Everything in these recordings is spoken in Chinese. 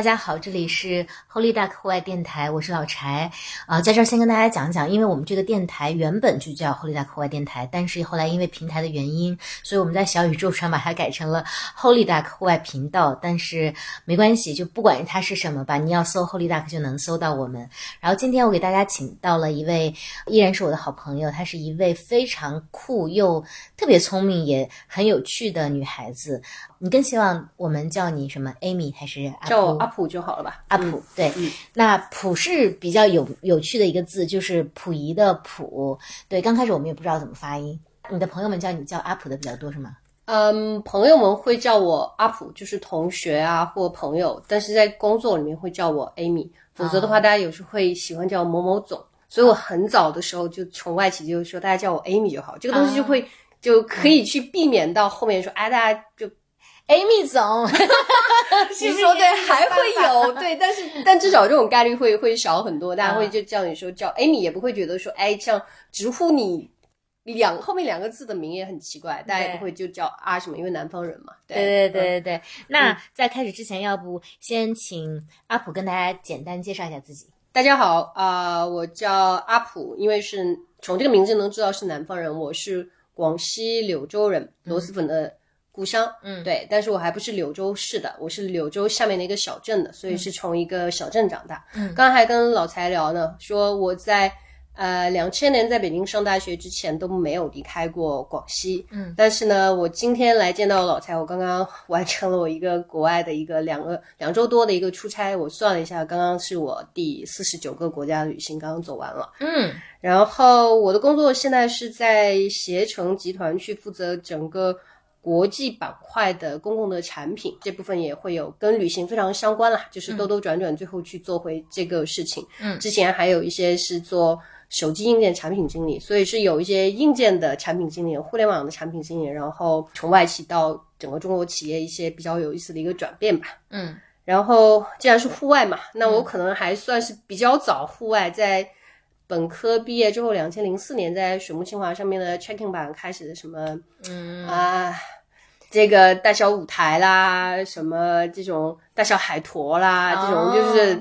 大家好，这里是 Holy Duck 户外电台，我是老柴啊、在这儿先跟大家讲讲，因为我们这个电台原本就叫 Holy Duck 户外电台，但是后来因为平台的原因，所以我们在小宇宙上把它改成了 Holy Duck 户外频道。但是没关系，就不管它是什么吧，你要搜 Holy Duck 就能搜到我们。然后今天我给大家请到了一位，依然是我的好朋友，她是一位非常酷又特别聪明也很有趣的女孩子。你更希望我们叫你什么？Amy 还是阿叫我阿普就好了吧？阿普，对，嗯那普是比较有有趣的一个字，就是溥仪的溥。对，刚开始我们也不知道怎么发音。你的朋友们叫你叫阿普的比较多是吗？嗯，朋友们会叫我阿普，就是同学啊或朋友，但是在工作里面会叫我 Amy，否则的话，大家有时候会喜欢叫我某某总。所以我很早的时候就从外企就说大家叫我 Amy 就好，这个东西就会、就可以去避免到后面说哎大家就 Amy 总，是说对还会有对，但是但至少这种概率会会少很多，大家会就叫你说叫 Amy，也不会觉得说哎像直呼你两后面两个字的名也很奇怪，大家也不会就叫啊什么，因为南方人嘛。对。对对嗯。对对。那在开始之前，要不先请阿普跟大家简单介绍一下自己？大家好啊、我叫阿普，因为是从这个名字能知道是南方人，我是广西柳州人，螺蛳粉的故乡。嗯对，但是我还不是柳州市的，我是柳州下面的一个小镇的，所以是从一个小镇长大。嗯刚刚还跟老财聊呢，说我在呃两千年在北京上大学之前都没有离开过广西。嗯，但是呢，我今天来见到老财，我刚刚 完成了我一个国外的一个两个两周多的一个出差，我算了一下，刚刚是我第四十九个国家旅行刚刚走完了。嗯然后我的工作现在是在携程集团去负责整个国际板块的公共的产品，这部分也会有跟旅行非常相关啦，就是兜兜转转最后去做回这个事情。嗯之前还有一些是做。手机硬件产品经理，所以是有一些硬件的产品经理、互联网的产品经理，然后从外企到整个中国企业一些比较有意思的一个转变吧。嗯然后既然是户外嘛，那我可能还算是比较早户外，在本科毕业之后，两千零四年在水木清华上面的 checking 版开始的什么嗯啊，这个大小舞台啦，什么这种大小海坨啦，这种就是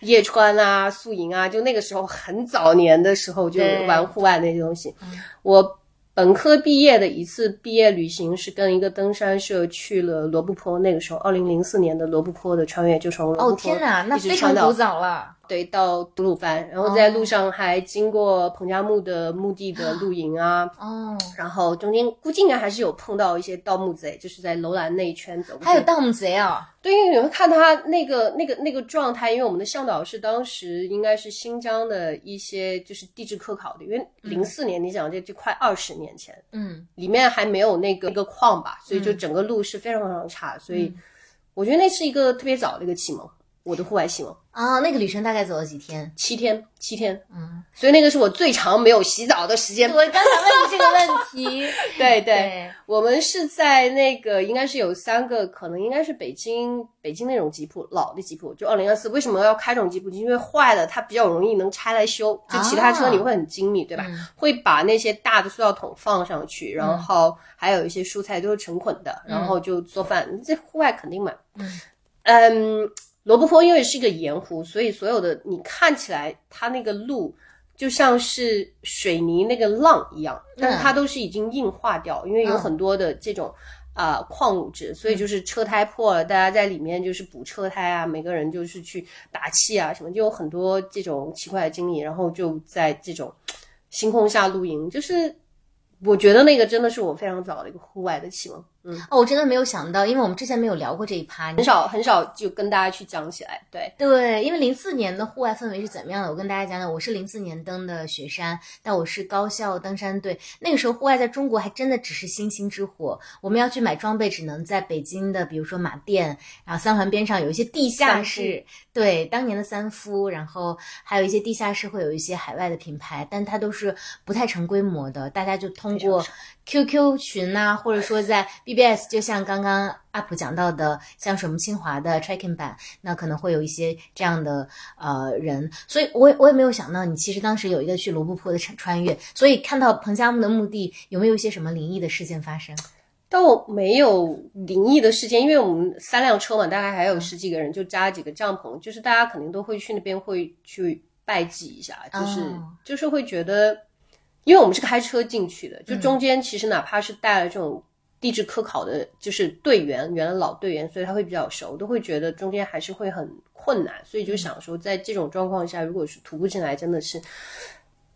夜穿啊、宿营啊，就那个时候很早年的时候就玩户外那些东西。我本科毕业的一次毕业旅行是跟一个登山社去了罗布泊，那个时候二零零四年的罗布泊的穿越，就从罗布哦泊天哪，那非常古早了。对，到吐鲁番，然后在路上还经过彭加木的墓地的露营啊，哦，然后中间估计应该还是有碰到一些盗墓贼，就是在楼兰那一圈走。还有盗墓贼啊！对，因为你会看他那个那个那个状态，因为我们的向导是当时应该是新疆的一些就是地质科考的，因为零四年你讲这就快二十年前，嗯里面还没有那个一个矿吧，所以就整个路是非常非常差，所以我觉得那是一个特别早的一个启蒙，我的户外启蒙。啊，那个旅程大概走了几天？七天，七天，嗯，所以那个是我最长没有洗澡的时间。我刚才问你这个问题。对对，对，我们是在那个应该是有三个，可能应该是北京北京那种吉普，老的吉普，就二零二四。为什么要开这种吉普？因为坏了它比较容易能拆来修，就其他车你会很精密，对吧？嗯会把那些大的塑料桶放上去，然后还有一些蔬菜都是成捆的，然后就做饭。这户外肯定嘛。嗯嗯，罗布泊因为是一个盐湖，所以所有的你看起来它那个路就像是水泥那个浪一样，但是它都是已经硬化掉，因为有嗯很多的这种。啊、矿物质，所以就是车胎破了，大家在里面就是补车胎啊，每个人就是去打气啊，什么就有很多这种奇怪的经历，然后就在这种 星空下露营，就是我觉得那个真的是我非常早的一个户外的启蒙，嗯，哦，我真的没有想到，因为我们之前没有聊过这一趴。很少很少就跟大家去讲起来，对，对，因为零四年的户外氛围是怎么样的？我跟大家讲讲，我是零四年登的雪山，但我是高校登山队。那个时候户外在中国还真的只是星星之火，我们要去买装备，只能在北京的，比如说马甸，然后三环边上有一些地下室，对，当年的三夫，然后还有一些地下室会有一些海外的品牌，但它都是不太成规模的，大家就通过 QQ 群呐、或者说在 BBS，就像刚刚 UP 讲到的，像什么清华的 tracking 版，那可能会有一些这样的呃人，所以我也我也没有想到你其实当时有一个去罗布泊的穿穿越，所以看到彭加木的墓地，有没有一些什么灵异的事件发生？倒没有灵异的事件，因为我们三辆车嘛，大概还有十几个人，就扎几个帐篷，就是大家肯定都会去那边会去拜祭一下，就是、哦就是会觉得，因为我们是开车进去的，嗯就中间其实哪怕是带了这种地质科考的，就是队员，原来老队员，所以他会比较熟，都会觉得中间还是会很困难，所以就想说，在这种状况下，如果是徒步进来，真的是。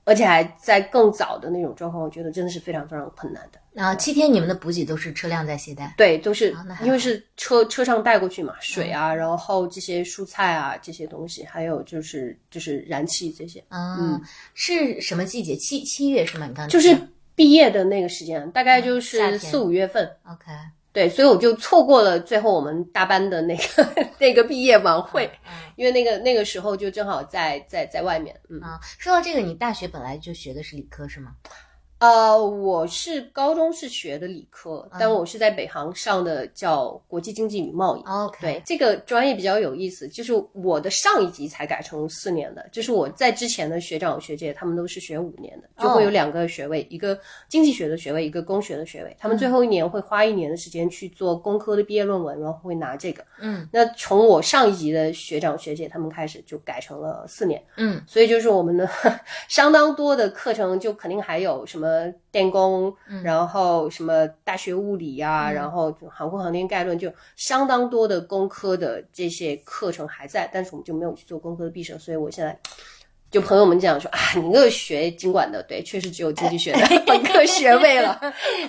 而且还在更早的那种状况，我觉得真的是非常非常困难的。然后七天你们的补给都是车辆在携带，对，都是啊因为是车车上带过去嘛，水啊，然后这些蔬菜啊这些东西，还有就是就是燃气这些，嗯，是什么季节？七七月是吗？你刚刚就是讲毕业的那个时间，大概就是四五月份。OK，对，所以我就错过了最后我们大班的那个 那个毕业晚会，嗯因为那个那个时候就正好在在在外面，嗯。啊，说到这个，你大学本来就学的是理科是吗？呃，我是高中是学的理科，嗯但我是在北航上的叫国际经济与贸易。OK，对，这个专业比较有意思，就是我的上一级才改成四年的，就是我在之前的学长学姐他们都是学五年的，就会有两个学位，一个经济学的学位，一个工学的学位。他们最后一年会花一年的时间去做工科的毕业论文，然后会拿这个。嗯，那从我上一级的学长学姐他们开始就改成了四年。嗯，所以就是我们的 相当多的课程，就肯定还有什么电工，然后什么大学物理呀、然后航空航天概论，就相当多的工科的这些课程还在，但是我们就没有去做工科的毕设，所以我现在。就朋友们讲说啊，你那个学经管的，对，确实只有经济学的 本科学位了。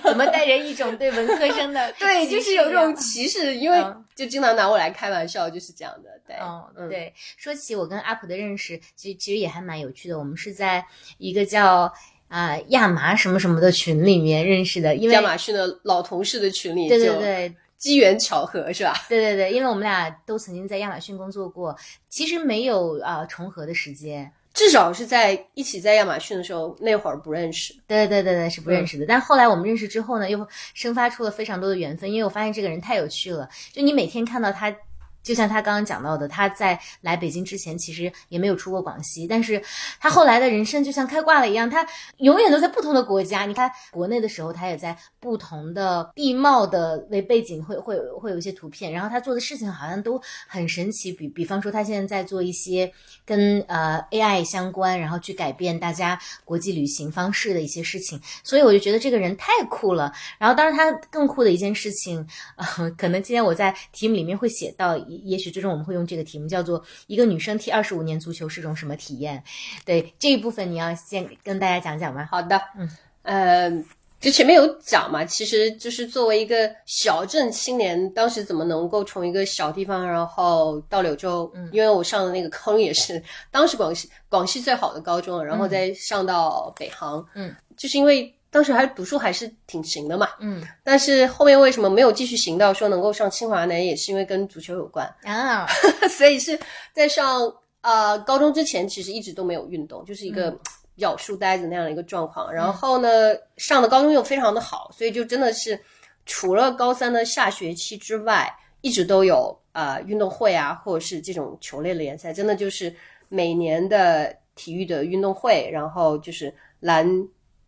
怎么带着一种对文科生的对，就是有这种歧视，因为嗯就经常拿我来开玩笑，就是这样的。对，哦，嗯对，说起我跟阿普的认识，其实其实也还蛮有趣的。我们是在一个叫啊、亚麻什么什么的群里面认识的，因为亚马逊的老同事的群里，对对对，机缘巧合是吧？对对对，因为我们俩都曾经在亚马逊工作过，其实没有啊、重合的时间。至少是在一起在亚马逊的时候，那会儿不认识。对对对对，是不认识的。但后来我们认识之后呢，又生发出了非常多的缘分，因为我发现这个人太有趣了。就你每天看到他，就像他刚刚讲到的，他在来北京之前其实也没有出过广西，但是他后来的人生就像开挂了一样，他永远都在不同的国家。你看国内的时候，他也在不同的地貌的为背景会会会有一些图片，然后他做的事情好像都很神奇。比比方说，他现在在做一些跟呃 AI 相关，然后去改变大家国际旅行方式的一些事情，所以我就觉得这个人太酷了。然后，当然他更酷的一件事情，呃，可能今天我在题目里面会写到，也也许最终我们会用这个题目叫做“一个女生踢二十五年足球是种什么体验”。对这一部分，你要先跟大家讲讲吗？好的，嗯，呃，就前面有讲嘛，其实就是作为一个小镇青年，当时怎么能够从一个小地方，然后到柳州，嗯因为我上的那个坑也是当时广西广西最好的高中，然后再上到北航，嗯，就是因为当时还读书还是挺行的嘛，嗯但是后面为什么没有继续行到说能够上清华呢？也是因为跟足球有关，啊，所以是在上呃高中之前，其实一直都没有运动，就是一个比较书呆子那样的一个状况。然后呢，上的高中又非常的好，所以就真的是除了高三的下学期之外，一直都有呃运动会啊，或者是这种球类的联赛，真的就是每年的体育的运动会，然后就是篮。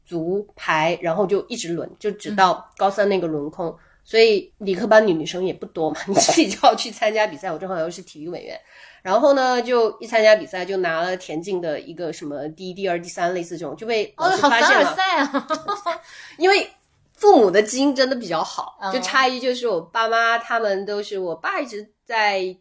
足排，然后就一直轮，就直到高三那个轮空。所以理科班女女生也不多嘛，你自己就要去参加比赛。我正好又是体育委员，然后呢，就一参加比赛就拿了田径的一个什么第一、第二、第三，类似这种，就被哦老，师发现了。赛啊！因为父母的基因真的比较好，哦就差异就是我爸妈他们都是，我爸一直在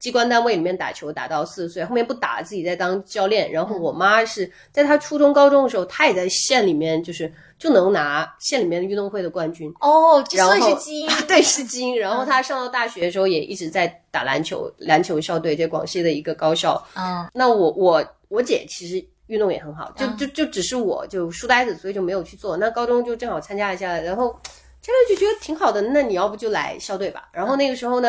机关单位里面打球打到四十岁，后面不打了，自己在当教练。然后我妈是在她初中、高中的时候，她也在县里面，就是就能拿县里面的运动会的冠军。哦，这算是基因。对，是基因。然后她上到大学的时候，也一直在打篮球，篮球校队，在广西的一个高校。嗯那我我我姐其实运动也很好，就嗯就就只是我就书呆子，所以就没有去做。那高中就正好参加一下，然后这个就觉得挺好的。那你要不就来校队吧？然后那个时候呢，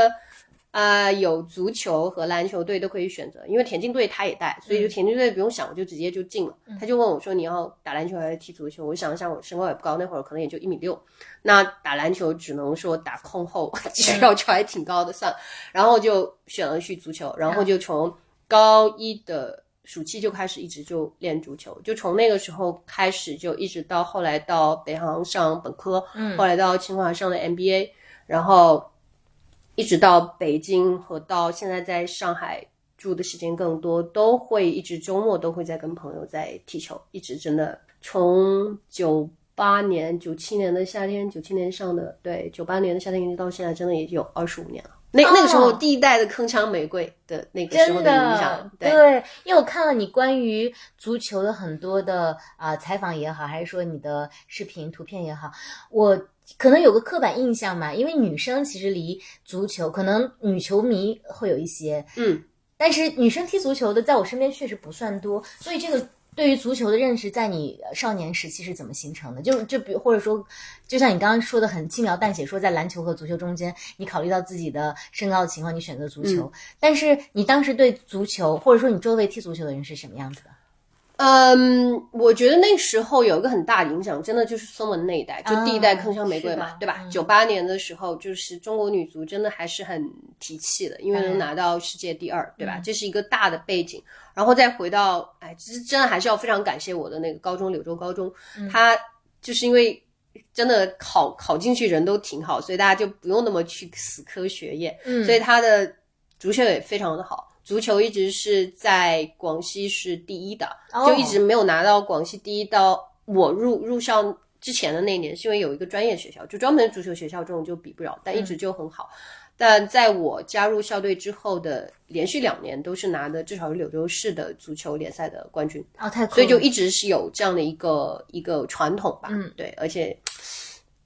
啊、有足球和篮球队都可以选择，因为田径队他也带，所以就田径队不用想，我就直接就进了。他就问我说你要打篮球还是踢足球？我想了想，我身高也不高，那会儿可能也就一米六。那打篮球只能说打控后，其实要求还挺高的，算了。然后就选了去足球，然后就从高一的暑期就开始一直就练足球，就从那个时候开始就一直到后来到北航上本科，嗯后来到清华上的 MBA，然后一直到北京和到现在在上海住的时间更多，都会一直周末都会在跟朋友在踢球，一直真的从九八年、九七年的夏天，九七年上的对，九八年的夏天一直到现在，真的也有二十五年了。那那个时候哦第一代的铿锵玫瑰的那个时候的影响，对。对，因为我看了你关于足球的很多的啊、采访也好，还是说你的视频、图片也好，我可能有个刻板印象嘛，因为女生其实离足球，可能女球迷会有一些，嗯，但是女生踢足球的，在我身边确实不算多，所以这个对于足球的认识，在你少年时期是怎么形成的？就就比或者说，就像你刚刚说的很轻描淡写，说在篮球和足球中间，你考虑到自己的身高的情况，你选择足球。但是你当时对足球，或者说你周围踢足球的人是什么样子的？嗯，我觉得那时候有一个很大的影响，真的就是孙文那一代，就第一代啊铿锵玫瑰嘛对吧？嗯九八年的时候，就是中国女足真的还是很提气的，因为能拿到世界第二，对吧？这是一个大的背景，然后再回到，哎，其实真的还是要非常感谢我的那个高中柳州高中，它就是因为。真的考考进去人都挺好，所以大家就不用那么去死磕学业，嗯所以他的足球也非常的好。足球一直是在广西是第一的，哦就一直没有拿到广西第一。到我入入校之前的那年，是因为有一个专业学校，就专门足球学校这种就比不了，但一直就很好。但在我加入校队之后的连续两年，都是拿的至少是柳州市的足球联赛的冠军。哦，太所以就一直是有这样的一个一个传统吧。嗯，对，而且，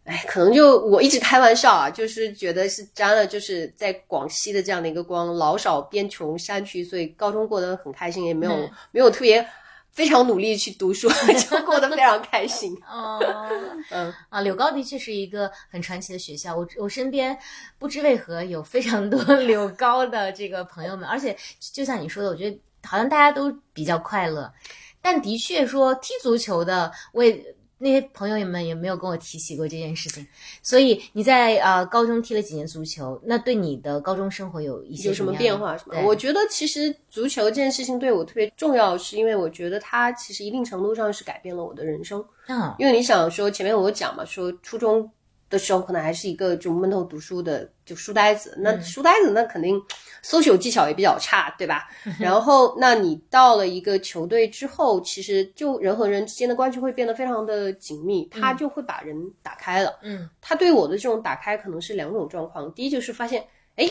哎，可能就我一直开玩笑啊，就是觉得是沾了就是在广西的这样的一个光，老少边穷山区，所以高中过得很开心，也没有、嗯没有特别非常努力去读书，就过得非常开心。哦，嗯啊，柳高的确是一个很传奇的学校。我我身边不知为何有非常多 柳高的这个朋友们，而且就像你说的，我觉得好像大家都比较快乐。但的确说踢足球的，我也那些朋友们也没有跟我提起过这件事情。所以你在呃高中踢了几年足球，那对你的高中生活有一些有什么变化是吗？对我觉得其实足球这件事情对我特别重要，是因为我觉得它其实一定程度上是改变了我的人生。嗯因为你想说，前面我讲嘛，说初中的时候可能还是一个就闷头读书的就书呆子，那书呆子那肯定 social 技巧也比较差，对吧？然后，那你到了一个球队之后，其实就人和人之间的关系会变得非常的紧密，他就会把人打开了。嗯他对我的这种打开可能是两种状况，第一就是发现，哎。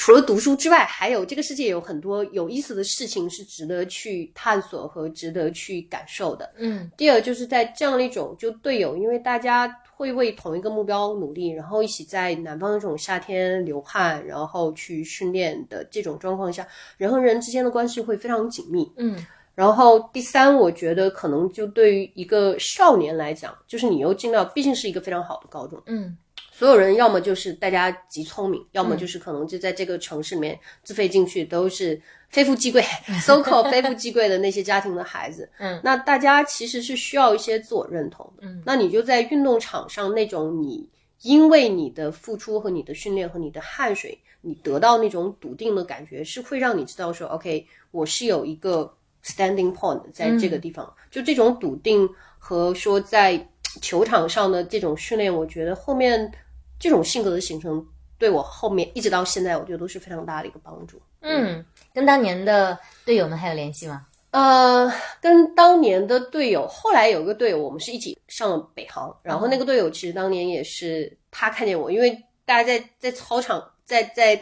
除了读书之外，还有这个世界有很多有意思的事情是值得去探索和值得去感受的。嗯第二就是在这样的一种就队友，因为大家会为同一个目标努力，然后一起在南方的这种夏天流汗，然后去训练的这种状况下，人和人之间的关系会非常紧密。嗯。然后第三，我觉得可能就对于一个少年来讲，就是你又进到，毕竟是一个非常好的高中，嗯。所有人要么就是大家极聪明，要么就是可能就在这个城市里面自费进去都是非富即贵，so called 非富即贵的那些家庭的孩子。嗯，那大家其实是需要一些自我认同的。嗯，那你就在运动场上那种你因为你的付出和你的训练和你的汗水，你得到那种笃定的感觉，是会让你知道说，OK，我是有一个 standing point 在这个地方。就这种笃定和说在球场上的这种训练，我觉得后面这种性格的形成，对我后面一直到现在，我觉得都是非常大的一个帮助。嗯，跟当年的队友们还有联系吗？呃，跟当年的队友，后来有个队友，我们是一起上了北航，然后那个队友其实当年也是他看见我，因为大家在在操场在在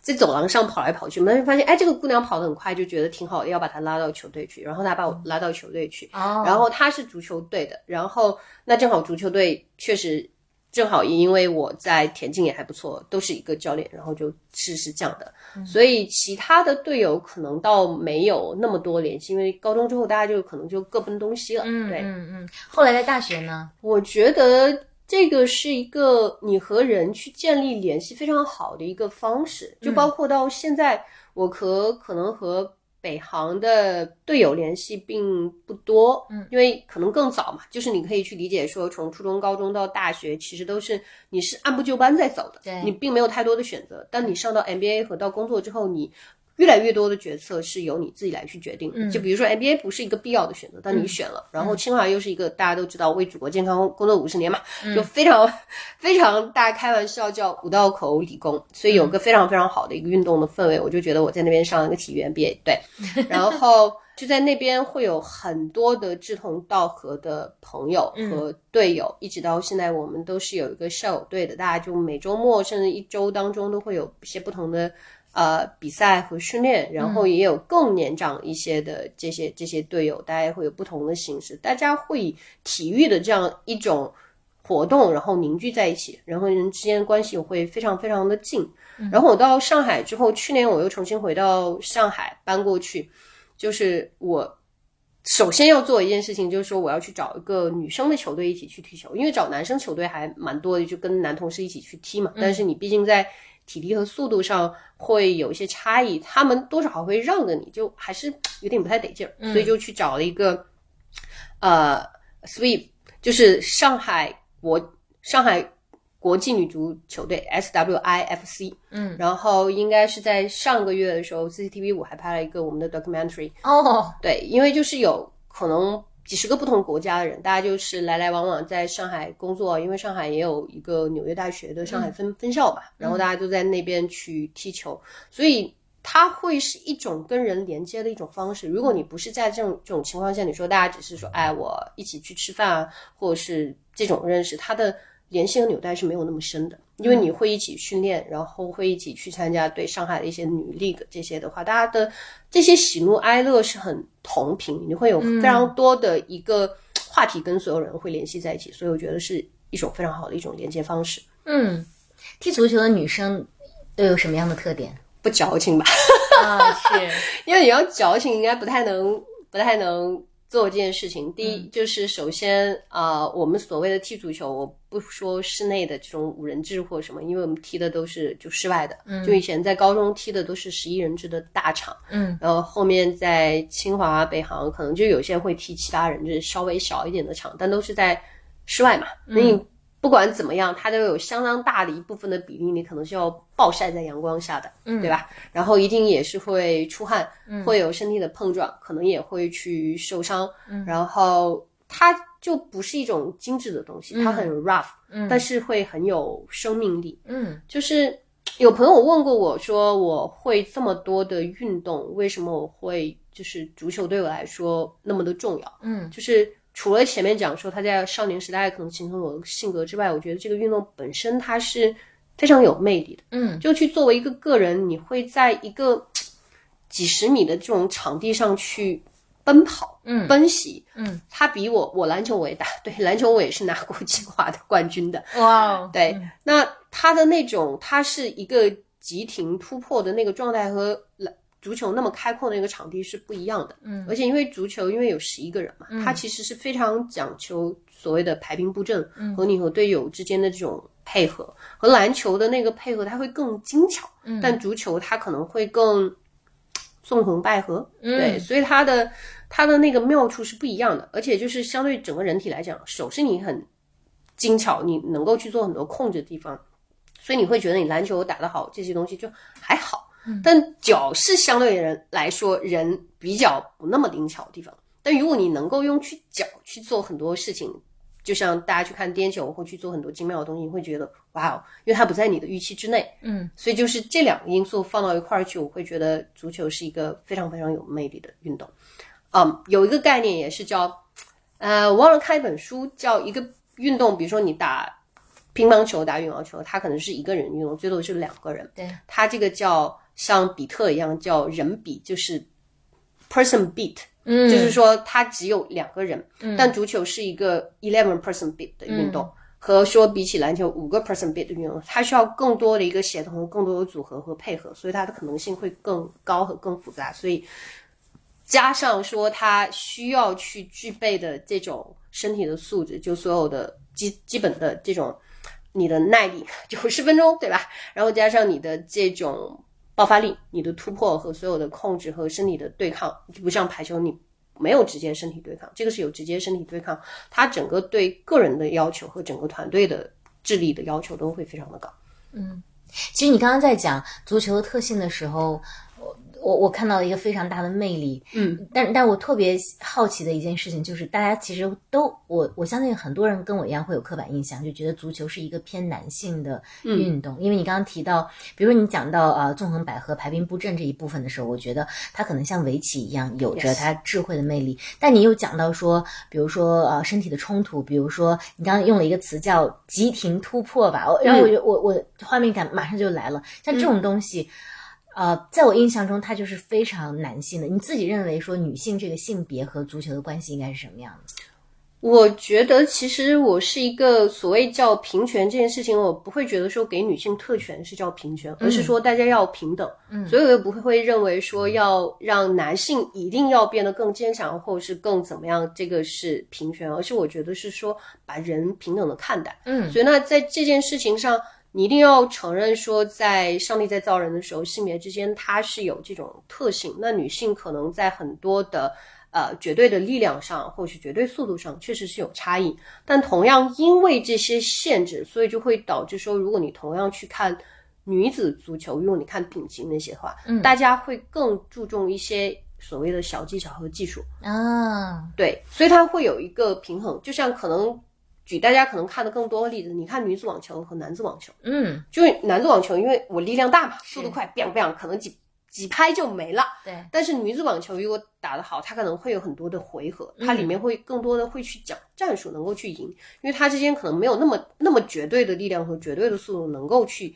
在走廊上跑来跑去，我们就发现，哎，这个姑娘跑得很快，就觉得挺好的，要把她拉到球队去，然后他把我拉到球队去，哦，然后他是足球队的，然后那正好足球队确实正好也因为我在田径也还不错，都是一个教练，然后就是是这样的，所以其他的队友可能倒没有那么多联系，因为高中之后大家就可能就各奔东西了。嗯对，嗯嗯，后来在大学呢？我觉得这个是一个你和人去建立联系非常好的一个方式，就包括到现在，我和可能和北航的队友联系并不多，嗯，因为可能更早嘛，就是你可以去理解说，从初中、高中到大学，其实都是你是按部就班在走的，对你并没有太多的选择。但你上到 MBA 和到工作之后，你越来越多的决策是由你自己来去决定的。就比如说 NBA 不是一个必要的选择，但你选了，然后清华又是一个大家都知道为祖国健康工作五十年嘛，就非常 非常大家开玩笑叫五道口理工，所以有个非常非常好的一个运动的氛围，我就觉得我在那边上一个体育 NBA，对，然后。就在那边会有很多的志同道合的朋友和队友，一直到现在，我们都是有一个校友队的。大家就每周末甚至一周当中都会有一些不同的呃比赛和训练，然后也有更年长一些的这些这些队友，大家会有不同的形式，大家会以体育的这样一种活动，然后凝聚在一起，人和人之间的关系会非常非常的近。然后我到上海之后，去年我又重新回到上海搬过去。就是我首先要做一件事情，就是说我要去找一个女生的球队一起去踢球，因为找男生球队还蛮多的，就跟男同事一起去踢嘛。但是你毕竟在体力和速度上会有一些差异，他们多少会让着你，就还是有点不太得劲儿，所以就去找了一个呃，Sweep，就是上海国上海。国际女足球队 SWIFC，嗯，然后应该是在上个月的时候，CCTV 五还拍了一个我们的 documentary。哦，对，因为就是有可能几十个不同国家的人，大家就是来来往往在上海工作，因为上海也有一个纽约大学的上海分分校吧，然后大家都在那边去踢球，所以它会是一种跟人连接的一种方式。如果你不是在这种这种情况下，你说大家只是说，哎，我一起去吃饭啊，或者是这种认识，它的。联系和纽带是没有那么深的，因为你会一起训练，然后会一起去参加对上海的一些女 league 这些的话，大家的这些喜怒哀乐是很同频，你会有非常多的一个话题跟所有人会联系在一起，所以我觉得是一种非常好的一种连接方式。嗯，踢足球的女生都有什么样的特点？不矫情吧？啊，是 因为你要矫情，应该不太能，不太能。做这件事情，第一就是首先啊，我们所谓的踢足球，我不说室内的这种五人制或什么，因为我们踢的都是就室外的，就以前在高中踢的都是十一人制的大场，嗯，然后后面在清华、北航，可能就有些会踢七八人制稍微小一点的场，但都是在室外嘛，那你。不管怎么样，它都有相当大的一部分的比例，你可能是要暴晒在阳光下的，嗯，对吧？然后一定也是会出汗，会有身体的碰撞，可能也会去受伤。嗯，然后它就不是一种精致的东西，它很 rough，嗯，但是会很有生命力。嗯，就是 有朋友问过我说，我会这么多的运动，为什么我会就是足球对我来说那么的重要？嗯，就是。除了前面讲说他在少年时代可能形成我的性格之外，我觉得这个运动本身它是非常有魅力的。嗯，就去作为一个个人，你会在一个几十米的这种场地上去奔跑，嗯，奔袭，嗯，他比我我篮球我也打，对篮球我也是拿过清华的冠军的。哇，哦对，那他的那种他是一个急停突破的那个状态和篮。足球那么开阔的一个场地是不一样的，嗯，而且因为足球因为有十一个人嘛，它其实是非常讲求所谓的排兵布阵和你和队友之间的这种配合，和篮球的那个配合它会更精巧，嗯，但足球它可能会更纵横捭阖，对，所以它的它的那个妙处是不一样的，而且就是相对整个人体来讲，手是你很精巧，你能够去做很多控制的地方，所以你会觉得你篮球打得好，这些东西就还好。但脚是相对人来说人比较不那么灵巧的地方。但如果你能够用去脚去做很多事情，就像大家去看颠球或去做很多精妙的东西，你会觉得哇哦，因为它不在你的预期之内。嗯，所以就是这两个因素放到一块儿去，我会觉得足球是一个非常非常有魅力的运动。嗯，有一个概念也是叫，呃，我忘了看一本书，叫一个运动，比如说你打乒乓球、打羽毛球，它可能是一个人运动，最多是两个人。对，它这个叫。像比特一样叫人比，就是 person beat，嗯，就是说它只有两个人，嗯，但足球是一个 eleven person beat 的运动，和说比起篮球五个 person beat 的运动，它需要更多的一个协同、更多的组合和配合，所以它的可能性会更高和更复杂，所以加上说它需要去具备的这种身体的素质，就所有的基基本的这种你的耐力九十分钟，对吧？然后加上你的这种。爆发力、你的突破和所有的控制和身体的对抗，就不像排球，你没有直接身体对抗，这个是有直接身体对抗。它整个对个人的要求和整个团队的智力的要求都会非常的高。嗯，其实你刚刚在讲足球的特性的时候，我我我看到了一个非常大的魅力，嗯，但但我特别好奇的一件事情就是，大家其实都我我相信很多人跟我一样会有刻板印象，就觉得足球是一个偏男性的运动。因为你刚刚提到，比如说你讲到呃纵横捭阖、排兵布阵这一部分的时候，我觉得它可能像围棋一样，有着它智慧的魅力。但你又讲到说，比如说呃身体的冲突，比如说你刚刚用了一个词叫急停突破吧，然后我就我我画面感马上就来了，像这种东西。呃，在我印象中，它就是非常男性的。你自己认为说女性这个性别和足球的关系应该是什么样的？我觉得其实我是一个所谓叫平权这件事情，我不会觉得说给女性特权是叫平权，而是说大家要平等。嗯，所以我也不会会认为说要让男性一定要变得更坚强，或者是更怎么样，这个是平权，而是我觉得是说把人平等的看待。嗯，所以那在这件事情上。你一定要承认说，在上帝在造人的时候，性别之间它是有这种特性。那女性可能在很多的呃绝对的力量上，或是绝对速度上，确实是有差异。但同样因为这些限制，所以就会导致说，如果你同样去看女子足球，如果你看丙级那些的话，嗯，大家会更注重一些所谓的小技巧和技术啊。对，所以它会有一个平衡，就像可能。举大家可能看的更多的例子，你看女子网球和男子网球，嗯，就是男子网球，因为我力量大嘛，速度快，biang biang，可能几几拍就没了。对。但是女子网球如果打得好，它可能会有很多的回合，它里面会更多的会去讲战术，能够去赢，因为它之间可能没有那么那么绝对的力量和绝对的速度，能够去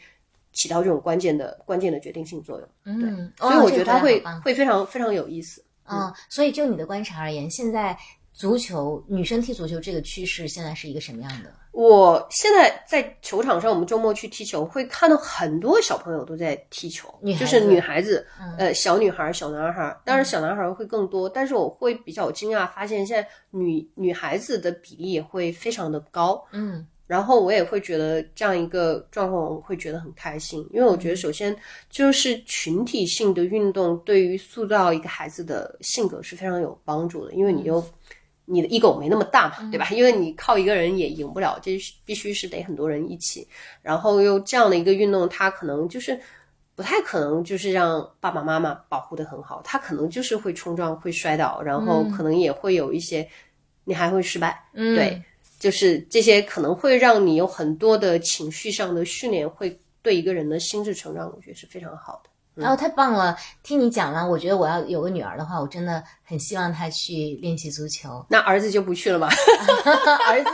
起到这种关键的关键的决定性作用。嗯，所以我觉得它会会非常非常有意思。嗯，所以就你的观察而言，现在。足球女生踢足球这个趋势现在是一个什么样的？我现在在球场上，我们周末去踢球，会看到很多小朋友都在踢球，就是女孩子，呃，小女孩、小男孩，当然小男孩会更多，但是我会比较惊讶，发现现在女女孩子的比例也会非常的高，嗯，然后我也会觉得这样一个状况我会觉得很开心，因为我觉得首先就是群体性的运动对于塑造一个孩子的性格是非常有帮助的，因为你又。你的 ego 没那么大嘛，对吧？因为你靠一个人也赢不了，这必须是得很多人一起。然后又这样的一个运动，它可能就是不太可能就是让爸爸妈妈保护的很好，他可能就是会冲撞、会摔倒，然后可能也会有一些你还会失败。对，就是这些可能会让你有很多的情绪上的训练，会对一个人的心智成长，我觉得是非常好的。然后太棒了，听你讲完，我觉得我要有个女儿的话，我真的很希望她去练习足球。那儿子就不去了吗？儿子，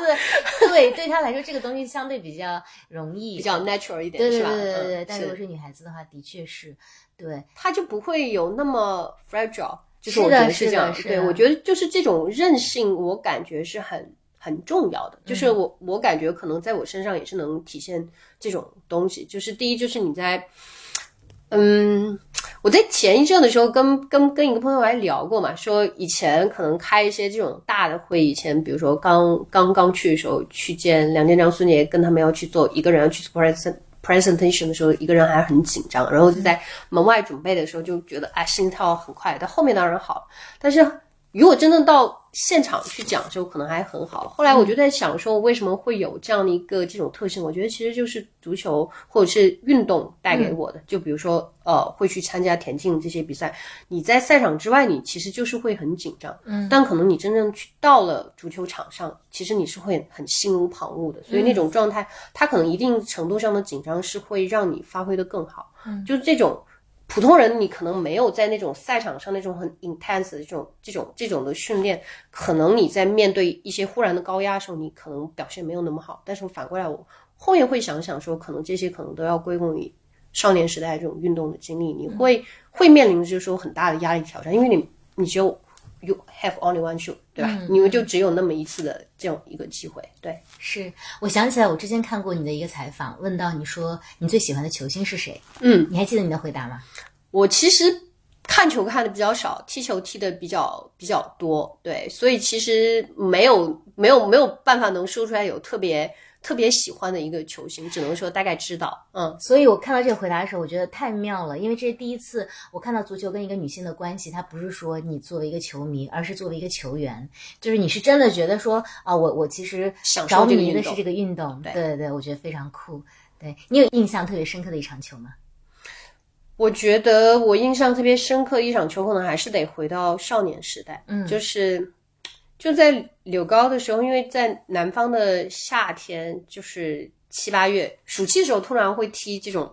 对，对他来说这个东西相对比较容易，比较 natural 一点，对对对对对。但如果是女孩子的话，的确是，对，她就不会有那么 fragile，就是我觉得是这样。对，我觉得就是这种韧性，我感觉是很很重要的。就是我我感觉可能在我身上也是能体现这种东西。就是第一，就是你在。嗯，我在前一阵的时候跟跟跟一个朋友还聊过嘛，说以前可能开一些这种大的会，以前比如说刚刚刚去的时候去见梁建章、孙杰，跟他们要去做一个人要去做 present presentation 的时候，一个人还很紧张，然后就在门外准备的时候就觉得哎心跳很快，但后面当然好，但是。如果真的到现场去讲的时候，可能还很好。后来我就在想，说为什么会有这样的一个这种特性？我觉得其实就是足球或者是运动带给我的。就比如说，呃，会去参加田径这些比赛，你在赛场之外，你其实就是会很紧张。嗯。但可能你真正去到了足球场上，其实你是会很心无旁骛的。所以那种状态，它可能一定程度上的紧张是会让你发挥的更好。嗯。就是这种。普通人你可能没有在那种赛场上那种很 intense 的这种这种这种的训练，可能你在面对一些忽然的高压的时候，你可能表现没有那么好。但是反过来，我后面会想想说，可能这些可能都要归功于少年时代这种运动的经历。你会会面临就是说很大的压力挑战，因为你你只有。You have only one show，对吧？你们就只有那么一次的这样一个机会。对，是我想起来，我之前看过你的一个采访，问到你说你最喜欢的球星是谁？嗯，你还记得你的回答吗？我其实看球看的比较少，踢球踢的比较比较多，对，所以其实没有没有没有办法能说出来有特别。特别喜欢的一个球星，只能说大概知道，嗯，所以我看到这个回答的时候，我觉得太妙了，因为这是第一次我看到足球跟一个女性的关系，它不是说你作为一个球迷，而是作为一个球员，就是你是真的觉得说啊，我我其实着迷的是这个运动，对对对，我觉得非常酷。对你有印象特别深刻的一场球吗？我觉得我印象特别深刻一场球，可能还是得回到少年时代，嗯就是就在柳高的时候，因为在南方的夏天，就是七八月，暑期的时候突然会踢这种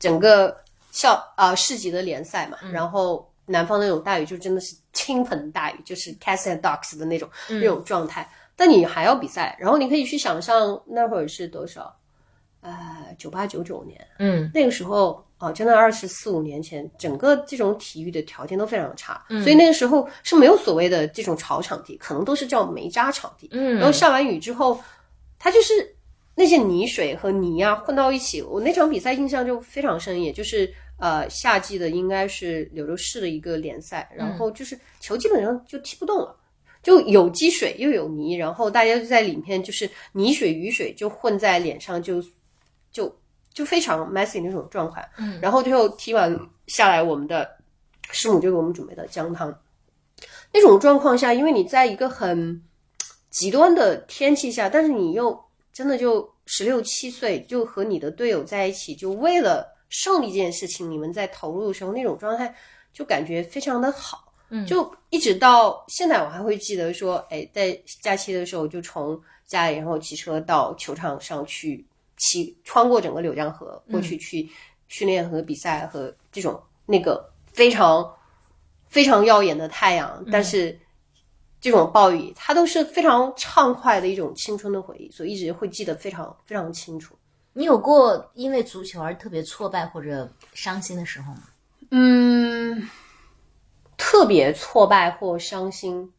整个校啊、市级的联赛嘛，然后南方那种大雨就真的是倾盆大雨，就是 cats and dogs 的那种、那种状态。但你还要比赛，然后你可以去想象那会儿是多少，呃，九八九九年，嗯。那个时候啊，真的二十四五年前，整个这种体育的条件都非常差，所以那个时候是没有所谓的这种草场地，可能都是叫煤渣场地。嗯然后下完雨之后，它就是那些泥水和泥啊混到一起。我那场比赛印象就非常深，也就是呃夏季的应该是柳州市的一个联赛，然后就是球基本上就踢不动了。就有积水又有泥，然后大家就在里面，就是泥水雨水就混在脸上就，就就非常 messy 那种状况。嗯，然后最后踢完下来，我们的师母就给我们准备了姜汤。那种状况下，因为你在一个很极端的天气下，但是你又真的就十六七岁，就和你的队友在一起，就为了胜利这件事情，你们在投入的时候，那种状态就感觉非常的好。嗯，就一直到现在，我还会记得说，哎，在假期的时候，就从家里然后骑车到球场上去骑，穿过整个柳江河过去去训练和比赛和这种那个非常非常耀眼的太阳，但是这种暴雨，它都是非常畅快的一种青春的回忆，所以一直会记得非常非常清楚。你有过因为足球而特别挫败或者伤心的时候吗？嗯，特别挫败或伤心，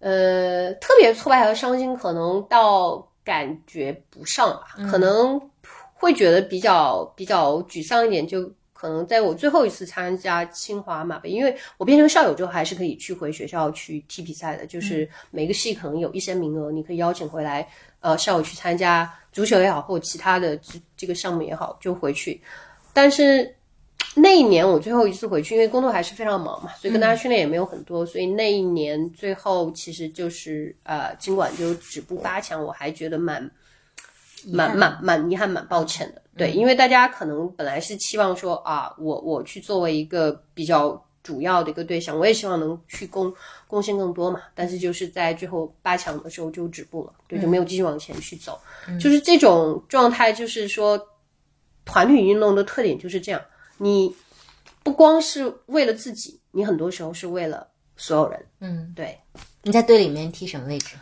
呃，特别挫败和伤心可能倒感觉不上吧，可能会觉得比较比较沮丧一点，就可能在我最后一次参加清华马杯，因为我变成校友之后还是可以去回学校去踢比赛的，就是每个系可能有一些名额，你可以邀请回来，呃，校友去参加足球也好，或其他的这这个项目也好，就回去，但是。那一年我最后一次回去，因为工作还是非常忙嘛，所以跟大家训练也没有很多，所以那一年最后其实就是呃，尽管就止步八强，我还觉得蛮蛮蛮蛮遗憾、蛮抱歉的。对，因为大家可能本来是期望说啊，我我去作为一个比较主要的一个对象，我也希望能去贡贡献更多嘛，但是就是在最后八强的时候就止步了，对，就没有继续往前去走。就是这种状态，就是说团体运动的特点就是这样。你不光是为了自己，你很多时候是为了所有人。嗯，对。你在队里面踢什么位置？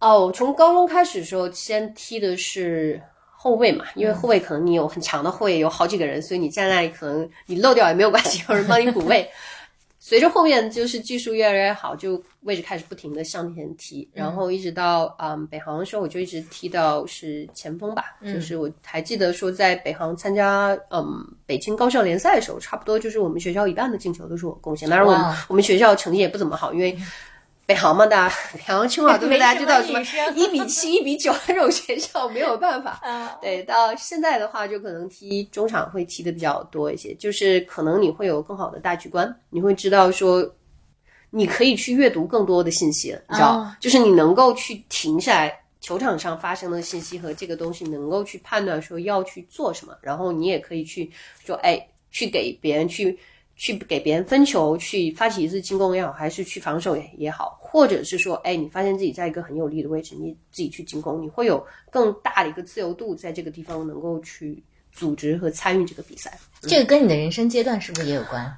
哦，我从高中开始的时候，先踢的是后卫嘛，因为后卫可能你有很强的后卫，有好几个人，所以你站在那里可能你漏掉也没有关系，有人帮你补位。随着后面就是技术越来越好，就位置开始不停的向前踢，然后一直到嗯北航的时候，我就一直踢到是前锋吧。就是我还记得说，在北航参加嗯北京高校联赛的时候，差不多就是我们学校一半的进球都是我贡献。当然我们我们学校成绩也不怎么好，因为北航嘛，大家 北航清华都被大家知道什么没什么一比七、一比九那种学校，没有办法。对，到现在的话，就可能踢中场会踢的比较多一些，就是可能你会有更好的大局观，你会知道说，你可以去阅读更多的信息了，你知道，哦就是你能够去停下来。球场上发生的信息和这个东西，能够去判断说要去做什么，然后你也可以去说，哎，去给别人去去给别人分球，去发起一次进攻也好，还是去防守也也好，或者是说，哎，你发现自己在一个很有利的位置，你自己去进攻，你会有更大的一个自由度，在这个地方能够去组织和参与这个比赛。这个跟你的人生阶段是不是也有关？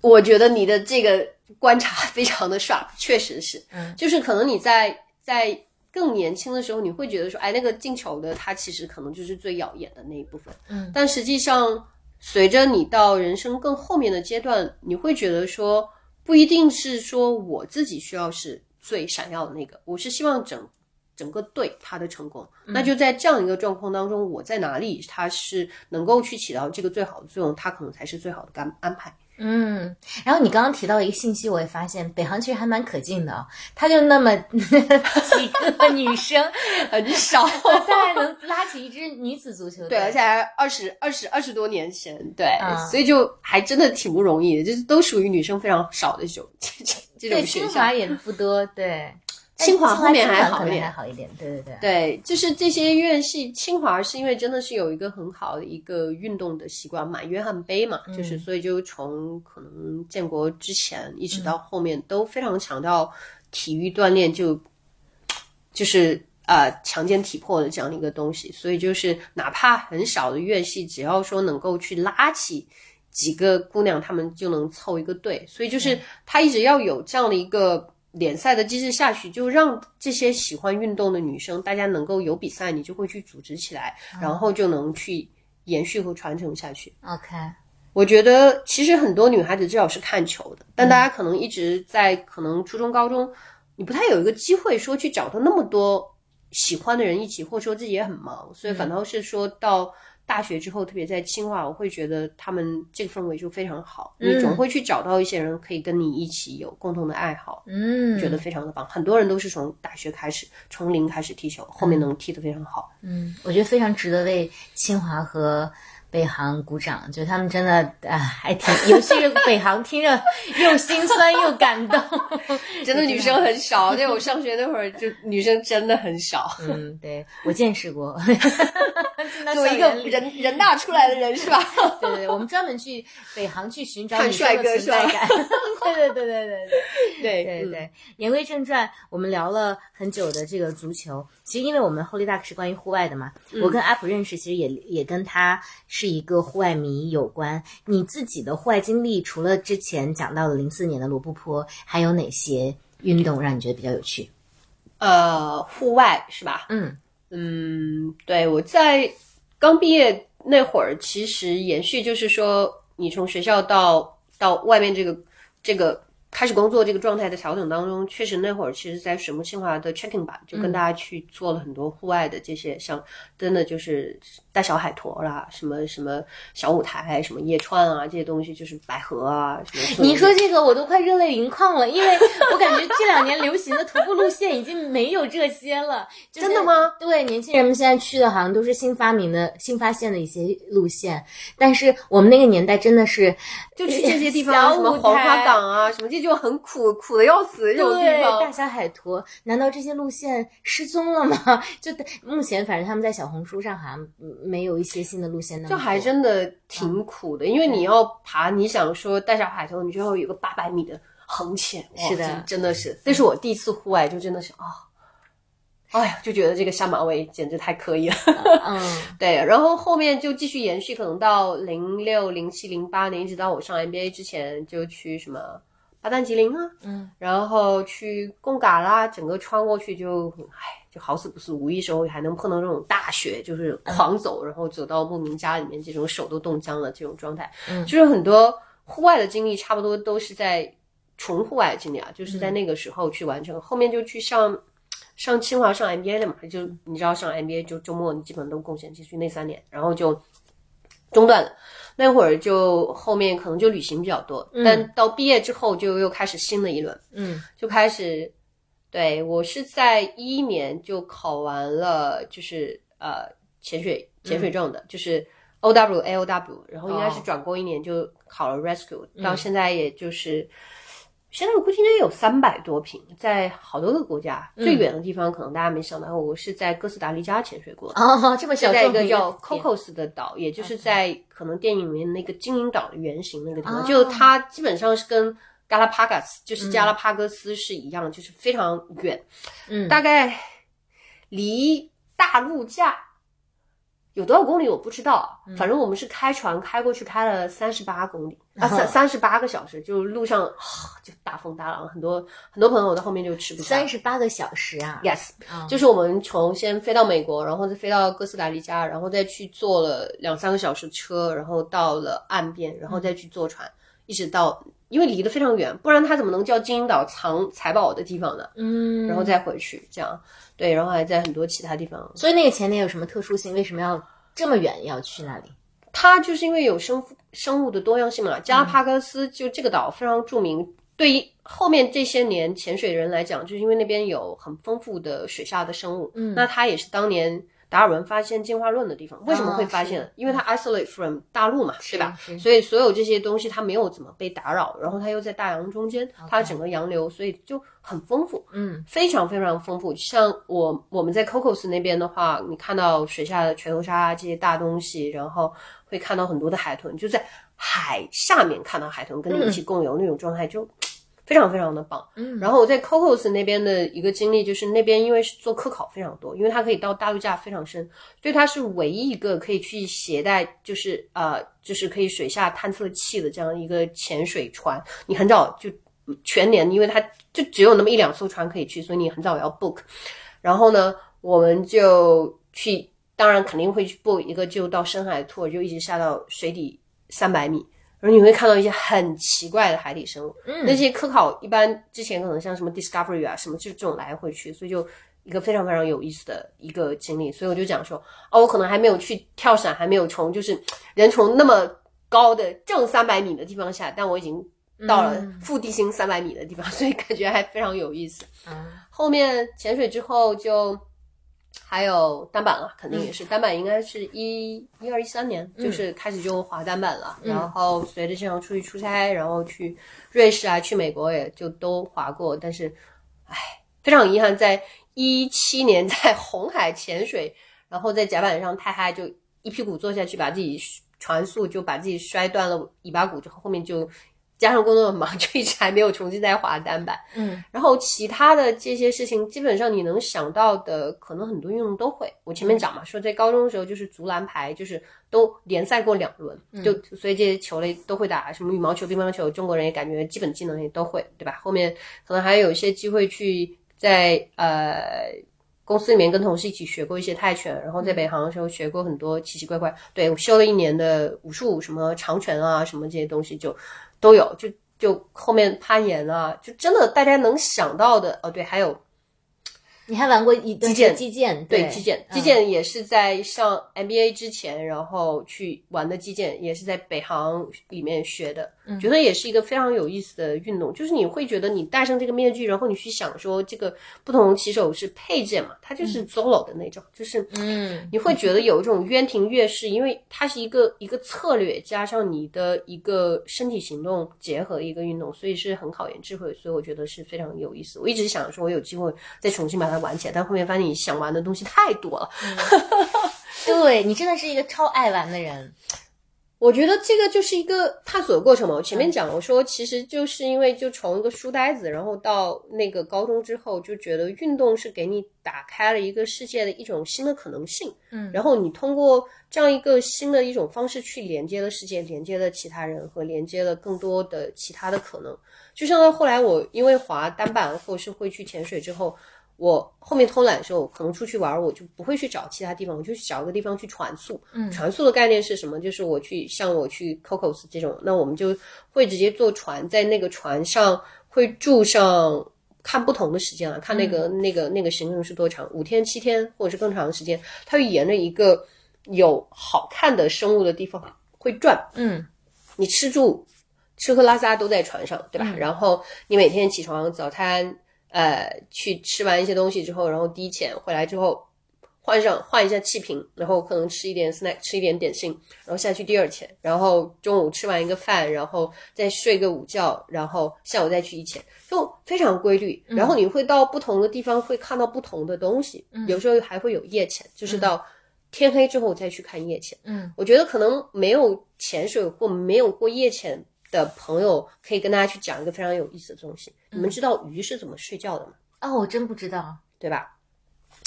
我觉得你的这个观察 非常的 sharp，确实是，嗯，就是可能你在在更年轻的时候，你会觉得说，哎，那个进球的它其实可能就是最耀眼的那一部分，嗯，但实际上随着你到人生更后面的阶段，你会觉得说，不一定是说我自己需要是最闪耀的那个，我是希望整。整个队他的成功，那就在这样一个状况当中，我在哪里，他是能够去起到这个最好的作用，他可能才是最好的安安排。嗯，然后你刚刚提到一个信息，我也发现北航其实还蛮可敬的啊、他就那么 几个女生，很少，他还能拉起一支女子足球队，对，而且还二十二十二十多年前，对，嗯所以就还真的挺不容易的，就是都属于女生非常少的这种这种学校清华。也不多，对，清华后面还好一点还好一点，对对对。对，就是这些院系，清华是因为真的是有一个很好的一个运动的习惯嘛，约翰杯嘛，就是所以就从可能建国之前一直到后面都非常强调体育锻炼就，就是呃强健体魄的这样的一个东西，所以就是哪怕很少的院系，只要说能够去拉起。几个姑娘，她们就能凑一个队，所以就是她一直要有这样的一个联赛的机制下去，就让这些喜欢运动的女生，大家能够有比赛，你就会去组织起来，然后就能去延续和传承下去。OK，我觉得其实很多女孩子至少是看球的，但大家可能一直在可能初中、高中，你不太有一个机会说去找到那么多喜欢的人一起，或者说自己也很忙，所以反倒是说到。大学之后，特别在清华，我会觉得他们这个氛围就非常好。你总会去找到一些人可以跟你一起有共同的爱好，嗯，觉得非常的棒。很多人都是从大学开始，从零开始踢球，后面能踢得非常好。嗯，我觉得非常值得为清华和北航鼓掌，就他们真的啊，还挺，尤其是北航，听着又心酸又感动。真的女生很少，对我上学那会儿就女生真的很少。嗯，对我见识过。作为一个人人大出来的人是吧？对对对，我们专门去北航去寻找女生的存在感。对对对对对对。对对对，言归正传，我们聊了很久的这个足球。其实，因为我们 Holy Duck 是关于户外的嘛，我跟阿普认识，其实也也跟他是一个户外迷有关。你自己的户外经历，除了之前讲到的零四年的罗布泊，还有哪些运动让你觉得比较有趣？呃，户外是吧？嗯嗯，对，我在刚毕业那会儿，其实延续就是说，你从学校到到外面这个这个开始工作这个状态的调整当中，确实那会儿其实，在水木清华的 checking 吧，就跟大家去做了很多户外的这些，像真的就是带小海坨啦，什么什么小舞台，什么夜串啊这些东西，就是百合啊什么。你说这个我都快热泪盈眶了，因为我感觉这两年流行的徒步路线已经没有这些了。就是真的吗？对，年轻人们现在去的好像都是新发明的、新发现的一些路线，但是我们那个年代真的是就去这些地方，什么黄花岗啊，什么这就很苦苦的要死的这种地对，方。大小海坨，难道这些路线失踪了吗？就目前，反正他们在小红书上好像嗯没有一些新的路线那么就还真的挺苦的，因为你要爬，你想说带上海头，你就要有个八百米的横潜，是的。真真的是，这是我第一次户外，就真的是啊，哎呀，就觉得这个下马威简直太可以了。嗯。对，然后后面就继续延续，可能到零六、零七、零八年，一直到我上 NBA 之前，就去什么巴丹吉林啊，嗯，然后去贡嘎啦，整个穿过去就，唉，就好死不死，无意时候还能碰到这种大雪，就是狂走，然后走到牧民家里面，这种手都冻僵了这种状态，嗯就是很多户外的经历，差不多都是在纯户外的经历啊，就是在那个时候去完成，后面就去上。上清华上 MBA 了嘛？就你知道上 MBA 就周末你基本都贡献进去那三年，然后就中断了。那会儿就后面可能就旅行比较多，但到毕业之后就又开始新的一轮，嗯就开始。对我是在一一年就考完了，就是呃潜水潜水证的，就是 O W A O W，然后应该是哦转过一年就考了 Rescue，、到现在也就是。现在我估计应该有三百多瓶，在好多个国家，最远的地方可能大家没想到，我是在哥斯达黎加潜水过的。哦，这么小在一个叫 Cocos 的岛，也就是在可能电影里面那个精灵岛的原型那个地方，哦就它基本上是跟 Galapagos，就是加拉帕戈斯是一样，就是非常远，嗯。大概离大陆架有多少公里我不知道反正我们是开船开过去，开了三十八公里啊，三三十八个小时，就路上、啊 就大风大浪，很多很多朋友在后面就吃不下。三十八个小时啊！Yes，、嗯。就是我们从先飞到美国，然后再飞到哥斯达黎加，然后再去坐了两三个小时车，然后到了岸边，然后再去坐船，一直到因为离得非常远，不然他怎么能叫金银岛藏财宝的地方呢？嗯，然后再回去这样，对，然后还在很多其他地方。所以那个前年有什么特殊性？为什么要这么远要去那里？它就是因为有生生物的多样性嘛，加拉帕戈斯就这个岛非常著名。对于后面这些年潜水人来讲，就是因为那边有很丰富的水下的生物，嗯那它也是当年达尔文发现进化论的地方。为什么会发现？因为它 isolate from 大陆嘛，对吧？所以所有这些东西它没有怎么被打扰，然后它又在大洋中间，它整个洋流，所以就很丰富，嗯，非常非常丰富。像我我们在 Cocos 那边的话，你看到水下的全头鲨这些大东西，然后会看到很多的海豚，就在海下面看到海豚跟你一起共游那种状态，就非常非常的棒。嗯，然后我在 Cocos 那边的一个经历就是那边因为是做科考非常多，因为它可以到大陆架非常深，所以它是唯一一个可以去携带就是呃就是可以水下探测器的这样一个潜水船。你很早就全年，因为它就只有那么一两艘船可以去，所以你很早要 book。然后呢，我们就去，当然肯定会去 book 一个，就到深海 tour，就一直下到水底三百米。然后你会看到一些很奇怪的海底生物，嗯那些科考一般之前可能像什么 Discovery 啊什么，就这种来回去，所以就一个非常非常有意思的一个经历。所以我就讲说，哦，我可能还没有去跳伞，还没有从就是人从那么高的正三百米的地方下，但我已经到了负地心三百米的地方，所以感觉还非常有意思。嗯后面潜水之后就还有单板了，肯定也是、单板，应该是一一二一三年，就是开始就滑单板了。然后随着经常出去出差，然后去瑞士啊，去美国也就都滑过，但是，唉，非常遗憾，在一七年在红海潜水，然后在甲板上太嗨，就一屁股坐下去，把自己船速就把自己摔断了尾巴骨之后，后面就加上工作很忙，就一直还没有重新再滑单板。嗯然后其他的这些事情，基本上你能想到的，可能很多运动都会。我前面讲嘛，说在高中的时候就是足篮排，就是都联赛过两轮，就所以这些球类都会打，什么羽毛球、乒乓球，中国人也感觉基本技能也都会，对吧？后面可能还有一些机会去在呃。公司里面跟同事一起学过一些泰拳，然后在北航的时候学过很多奇奇怪怪。对我修了一年的武术，什么长拳啊，什么这些东西就都有。就就后面攀岩啊，就真的大家能想到的哦，对，还有你还玩过一击剑。击剑，对击剑，击嗯剑也是在上 MBA 之前，然后去玩的击剑，也是在北航里面学的，嗯。觉得也是一个非常有意思的运动。就是你会觉得你戴上这个面具，然后你去想说这个不同骑手是配件嘛，它就是 solo 的那种，就是嗯你会觉得有一种渊庭月式，因为它是一个一个策略加上你的一个身体行动结合一个运动，所以是很考验智慧，所以我觉得是非常有意思。我一直想说，我有机会再重新把它玩起来，但后面发现你想玩的东西太多了。对你真的是一个超爱玩的人，我觉得这个就是一个探索的过程嘛。我前面讲，我说其实就是因为就从一个书呆子，然后到那个高中之后，就觉得运动是给你打开了一个世界的一种新的可能性。嗯然后你通过这样一个新的一种方式去连接了世界，连接了其他人和连接了更多的其他的可能。就像到后来我因为滑单板或者是会去潜水之后。我后面偷懒的时候，可能出去玩，我就不会去找其他地方，我就找个地方去船宿。嗯船宿的概念是什么？就是我去像我去 Cocos 这种，那我们就会直接坐船，在那个船上会住上。看不同的时间啊，看那个、那个那个行程是多长，五天、七天或者是更长的时间，它会沿着一个有好看的生物的地方会转。嗯你吃住、吃喝拉撒都在船上，对吧？然后你每天起床早餐，呃，去吃完一些东西之后，然后低潜回来之后，换上换一下气瓶，然后可能吃一点 snack，吃一点点心，然后下去第二潜，然后中午吃完一个饭，然后再睡个午觉，然后下午再去一潜，就非常规律。然后你会到不同的地方，会看到不同的东西，有时候还会有夜潜，就是到天黑之后再去看夜潜。嗯我觉得可能没有潜水或没有过夜潜的朋友，可以跟大家去讲一个非常有意思的东西。你们知道鱼是怎么睡觉的吗？哦，我真不知道，对吧？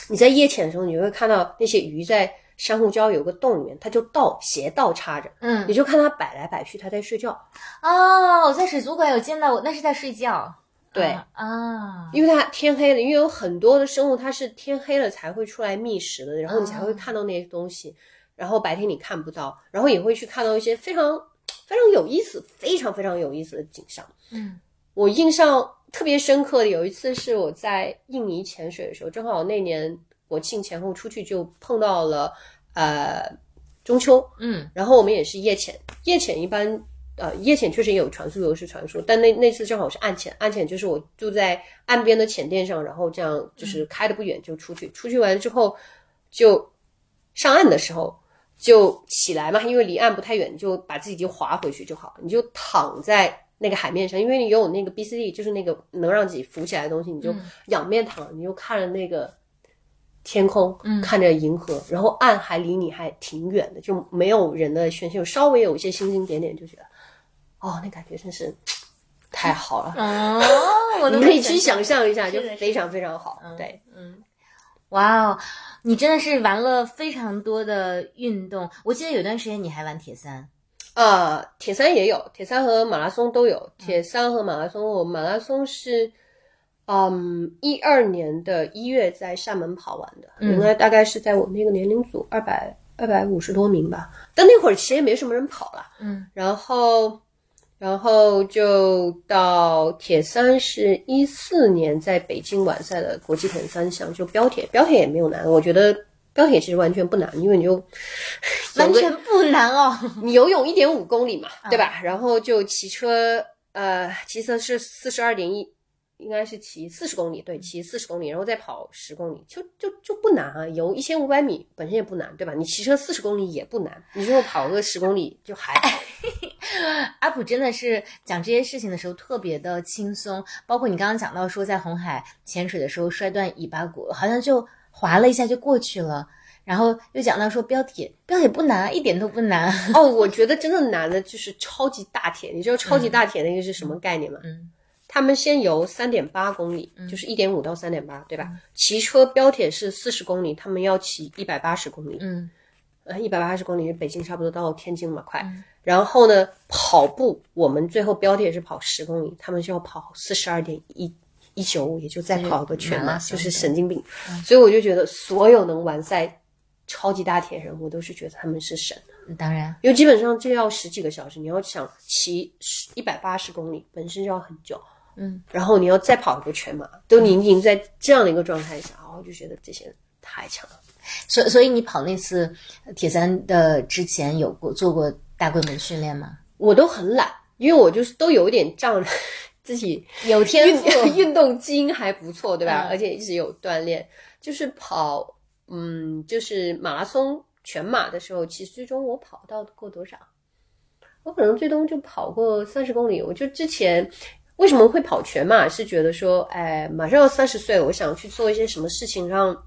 你在夜潜的时候，你会看到那些鱼在珊瑚礁有个洞里面，它就倒斜倒插着，嗯你就看它摆来摆去，它在睡觉。哦，我在水族馆有见到我，那是在睡觉，对啊啊，因为它天黑了，因为有很多的生物它是天黑了才会出来觅食的，然后你才会看到那些东西，然后白天你看不到，然后也会去看到一些非常非常有意思、非常非常有意思的景象。嗯。我印象特别深刻的有一次是我在印尼潜水的时候，正好那年国庆前后出去就碰到了呃中秋，嗯。然后我们也是夜潜，夜潜一般呃夜潜确实也有船速，有是传说，但那那次正好是暗潜，暗潜就是我住在岸边的潜店上，然后这样就是开的不远就出去，出去完之后就上岸的时候就起来嘛，因为离岸不太远，就把自己就划回去就好了，你就躺在那个海面上，因为你有那个 BCD，就是那个能让自己浮起来的东西，你就仰面躺，你就看着那个天空，看着银河，然后岸还离你还挺远的，就没有人的喧嚣，稍微有一些星星点点，就觉得哦，那感觉真是太好了。哦，我 你可以去想象一下，就非常非常好。对，嗯。哇哦，你真的是玩了非常多的运动。我记得有段时间你还玩铁三，呃，铁三也有，铁三和马拉松都有。铁三和马拉松，我马拉松是，嗯，一二年的一月在厦门跑完的，应该大概是在我们那个年龄组二百二百五十多名吧。但那会儿其实也没什么人跑了，嗯，然后。然后就到铁三是一四年在北京完赛的国际铁三项，就标铁，标铁也没有难，我觉得标铁其实完全不难，因为你就 完全不难哦。你游泳一点五公里嘛，对吧？然后就骑车，呃，骑车是四十二点一，应该是骑四十公里，对，骑四十公里，然后再跑十公里，就就就不难啊。游一千五百米本身也不难，对吧？你骑车四十公里也不难，你如果跑个十公里就还好。阿普真的是讲这些事情的时候特别的轻松，包括你刚刚讲到说在红海潜水的时候摔断尾巴骨，好像就划了一下就过去了。然后又讲到说标铁，标铁不难，一点都不难。哦，我觉得真的难的就是超级大铁。你知道超级大铁那个是什么概念吗？嗯，他们先游三点八公里，就是一点五到三点八，对吧？骑车标铁是四十公里，他们要骑一百八十公里。嗯，呃，一百八十公里，北京差不多到天津嘛，快。然后呢，跑步我们最后标铁是跑十公里，他们就要跑四十二点一一九五，也就再跑个全马，马拉松就是神经病。所以我就觉得所有能完赛超级大铁人，我都是觉得他们是神。当然，因为基本上这要十几个小时，你要想骑一百八十公里，本身就要很久。嗯，然后你要再跑一个全马，都你已经在这样的一个状态下，然后就觉得这些人太强了。所所以你跑那次铁三的之前有过做过大规模的训练吗？我都很懒，因为我就是都有一点仗着 自己有天赋，运 运动基因还不错，对吧？嗯而且一直有锻炼，就是跑，嗯，就是马拉松全马的时候，其实最终我跑到过多少？我可能最终就跑过三十公里。我就之前为什么会跑全马，是觉得说，哎，马上要三十岁了，我想去做一些什么事情让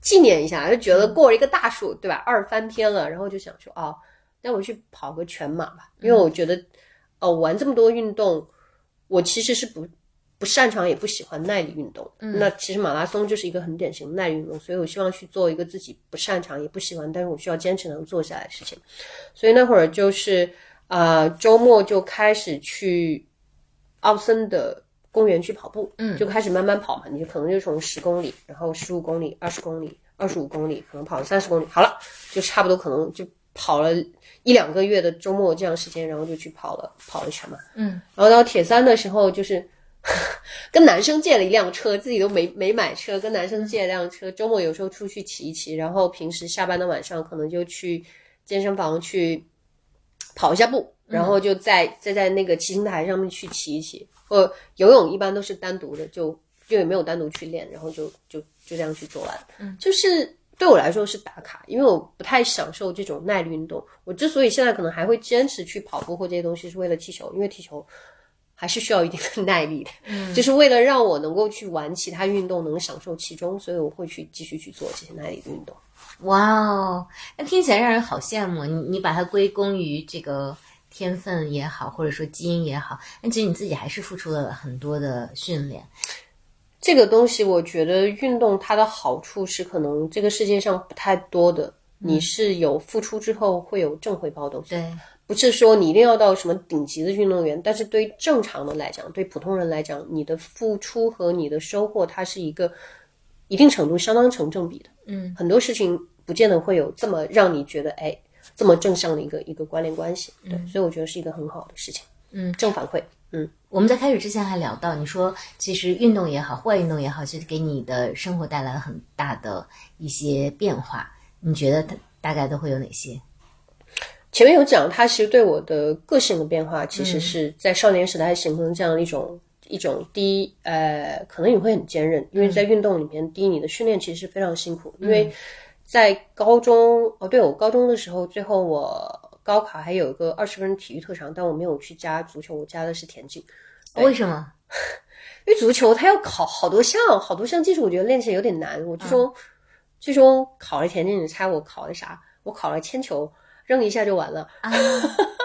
纪念一下，就觉得过了一个大数，对吧？二翻天了，然后就想说，哦，那我去跑个全马吧，因为我觉得，哦，玩这么多运动，我其实是不不擅长也不喜欢耐力运动。那其实马拉松就是一个很典型的耐力运动，所以我希望去做一个自己不擅长也不喜欢，但是我需要坚持能做下来的事情。所以那会儿就是啊、呃周末就开始去奥森的公园去跑步，嗯就开始慢慢跑嘛，你就可能就从十公里，然后十五公里、二十公里、二十五公里，可能跑了三十公里，好了，就差不多可能就跑了一两个月的周末这样时间，然后就去跑了跑了全马。嗯，然后到铁三的时候，就是 跟男生借了一辆车，自己都没没买车，跟男生借了辆车，周末有时候出去骑一骑，然后平时下班的晚上可能就去健身房去跑一下步，然后就在再在那个骑行台上面去骑一骑。或游泳一般都是单独的，就就也没有单独去练，然后就就就这样去做完。嗯，就是对我来说是打卡，因为我不太享受这种耐力运动。我之所以现在可能还会坚持去跑步或这些东西，是为了踢球，因为踢球还是需要一定的耐力的，嗯、就是为了让我能够去玩其他运动，能享受其中，所以我会去继续去做这些耐力的运动。哇哦，那听起来让人好羡慕。你你把它归功于这个天分也好，或者说基因也好，但其实你自己还是付出了很多的训练。这个东西，我觉得运动它的好处是，可能这个世界上不太多的，你是有付出之后会有正回报的东西。对，不是说你一定要到什么顶级的运动员，但是对于正常的来讲，对普通人来讲，你的付出和你的收获，它是一个一定程度相当成正比的。嗯，很多事情不见得会有这么让你觉得哎这么正向的一个一个关联关系。对，所以我觉得是一个很好的事情。嗯，正反馈。嗯，我们在开始之前还聊到，你说其实运动也好，户外运动也好，其实给你的生活带来了很大的一些变化。你觉得它大概都会有哪些？前面有讲，它其实对我的个性的变化，其实是在少年时代形成这样的一种、一种第一，呃，可能你会很坚韧，因为在运动里面，第一你的训练其实是非常辛苦，因为在高中哦，对我高中的时候，最后我高考还有一个二十分体育特长，但我没有去加足球，我加的是田径。为什么？因为足球它要考好多项，好多项技术，我觉得练起来有点难。我最终、最终考了田径，你猜我考了啥？我考了铅球，扔一下就完了。啊，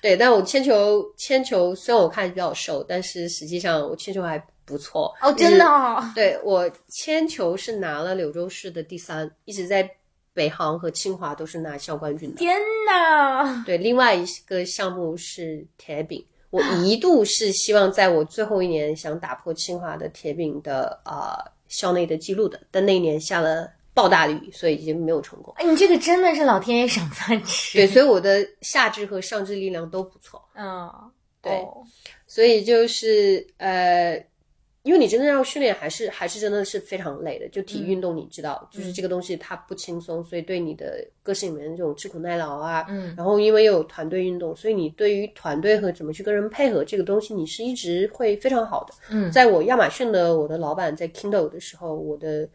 对，但我铅球铅球虽然我看比较瘦，但是实际上我铅球还不错。哦，真的哦，对我铅球是拿了柳州市的第三，一直在北航和清华都是拿校冠军的。天呐！对，另外一个项目是铁饼，我一度是希望在我最后一年想打破清华的铁饼的呃校内的记录的，但那一年下了暴大的雨，所以已经没有成功。哎，你这个真的是老天爷赏饭吃。对，所以我的下肢和上肢力量都不错。嗯，对哦所以就是呃，因为你真的要训练，还是还是真的是非常累的。就体育运动，你知道，就是这个东西它不轻松，所以对你的个性里面这种吃苦耐劳啊，嗯，然后因为又有团队运动，所以你对于团队和怎么去跟人配合这个东西，你是一直会非常好的。嗯在我亚马逊的我的老板在 Kindle 的时候，我的。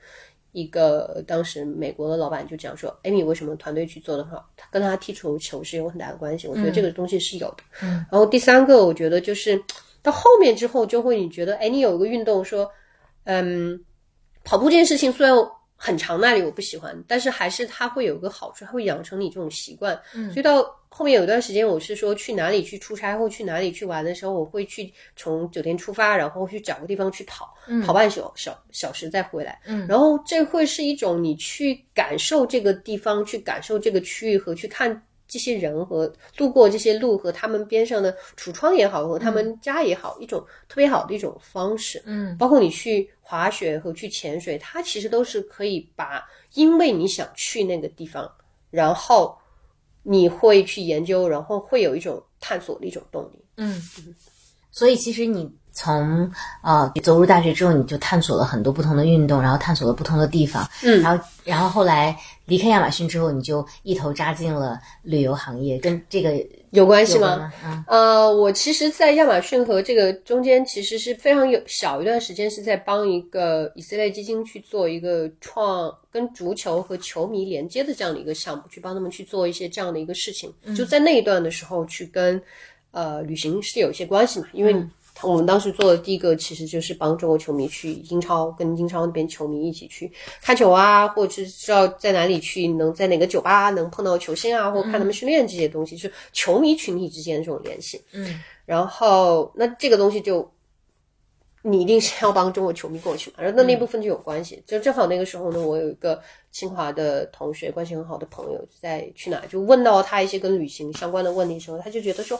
一个当时美国的老板就讲说，Amy 为什么团队去做的好？他跟他踢足球是有很大的关系。我觉得这个东西是有的。嗯然后第三个，我觉得就是到后面之后，就会你觉得，哎，你有一个运动说，嗯，跑步这件事情虽然很长那里我不喜欢，但是还是它会有个好处，它会养成你这种习惯。嗯所以到后面有一段时间，我是说去哪里去出差或去哪里去玩的时候，我会去从酒店出发，然后去找个地方去跑，跑半小小小时再回来。嗯然后这会是一种你去感受这个地方，去感受这个区域和去看。这些人和路过这些路和他们边上的橱窗也好，和他们家也好，一种特别好的一种方式。嗯包括你去滑雪和去潜水，它其实都是可以把，因为你想去那个地方，然后你会去研究，然后会有一种探索的一种动力。嗯，所以其实你从呃走入大学之后，你就探索了很多不同的运动，然后探索了不同的地方，嗯然后然后后来离开亚马逊之后，你就一头扎进了旅游行业，跟这个有关系吗？吗？嗯呃，我其实，在亚马逊和这个中间，其实是非常有小一段时间是在帮一个以色列基金去做一个创跟足球和球迷连接的这样的一个项目，去帮他们去做一些这样的一个事情。就在那一段的时候，去跟呃旅行是有一些关系嘛，因为我们当时做的第一个其实就是帮中国球迷去英超，跟英超那边球迷一起去看球啊，或者是知道在哪里去，能在哪个酒吧能碰到球星啊，或看他们训练这些东西，就是球迷群体之间的这种联系。嗯然后那这个东西就你一定是要帮中国球迷过去嘛，然后那那部分就有关系。就正好那个时候呢，我有一个清华的同学，关系很好的朋友，在去哪就问到他一些跟旅行相关的问题的时候，他就觉得说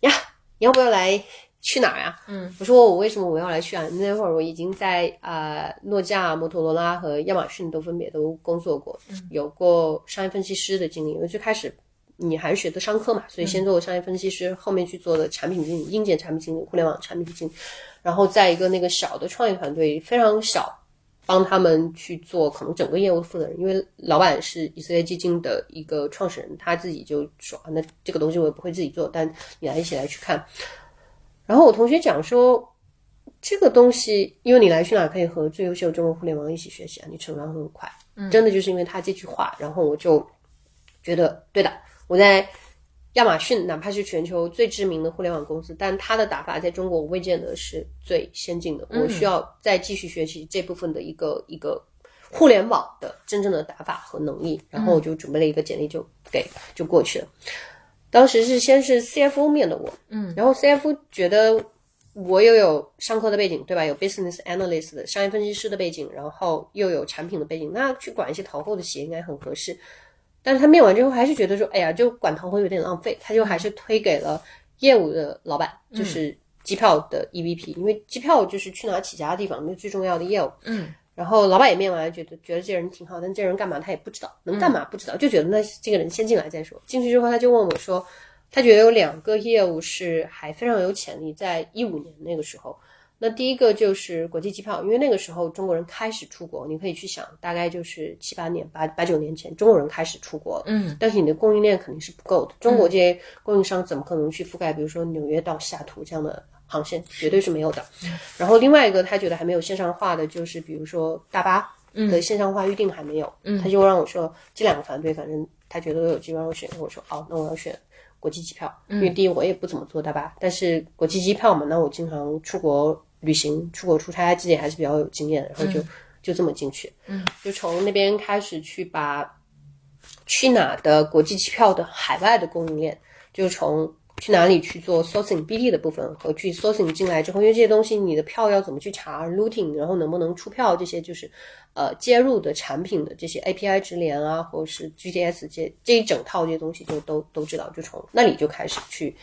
呀，你要不要来？去哪儿呀、嗯，我说我为什么我要来去啊？那会儿我已经在呃诺基亚、摩托罗拉和亚马逊都分别都工作过，有过商业分析师的经历。因为最开始你还是学的商科嘛，所以先做商业分析师，后面去做的产品经理、硬件产品经理、互联网产品经理，然后在一个那个小的创业团队，非常小，帮他们去做可能整个业务负责人。因为老板是以色列基金的一个创始人，他自己就说，啊那这个东西我也不会自己做，但你来一起来去看。然后我同学讲说，这个东西，因为你来去哪可以和最优秀的中国互联网一起学习啊，你成长会很快。真的就是因为他这句话，然后我就觉得对的。我在亚马逊，哪怕是全球最知名的互联网公司，但他的打法在中国我未见得是最先进的。我需要再继续学习这部分的一个一个互联网的真正的打法和能力。然后我就准备了一个简历，就给就过去了。当时是先是 CFO 面的我，嗯，然后 CFO 觉得我又有商科的背景，对吧？有 business analyst 的商业分析师的背景，然后又有产品的背景，那去管一些淘后的企业应该很合适。但是他面完之后还是觉得说，哎呀，就管淘后有点浪费，他就还是推给了业务的老板，就是机票的 EVP，因为机票就是去哪起家的地方，那最重要的业务。嗯，然后老板也面完，觉得觉得这人挺好，但这人干嘛他也不知道，能干嘛不知道，就觉得那这个人先进来再说。进去之后，他就问我说，他觉得有两个业务是还非常有潜力，在一五年那个时候。那第一个就是国际机票，因为那个时候中国人开始出国，你可以去想，大概就是七八年、八八九年前，中国人开始出国。嗯，但是你的供应链肯定是不够的，中国这些供应商怎么可能去覆盖，比如说纽约到西雅图这样的航线，绝对是没有的。然后另外一个他觉得还没有线上化的，就是比如说大巴。的线上化预定还没有，嗯。他就让我说这两个团队，反正他觉得都有机会让我选，我说哦，那我要选国际机票，因为第一我也不怎么坐大巴，但是国际机票嘛，那我经常出国旅行、出国出差，自己还是比较有经验，然后就、就这么进去，嗯，就从那边开始去把去哪的国际机票的海外的供应链，就从去哪里去做 sourcing BD 的部分和去 sourcing 进来之后，因为这些东西你的票要怎么去查 routing，然后能不能出票这些就是呃接入的产品的这些 API 直连啊，或者是 GTS 这这一整套这些东西就都都知道，就从那里就开始去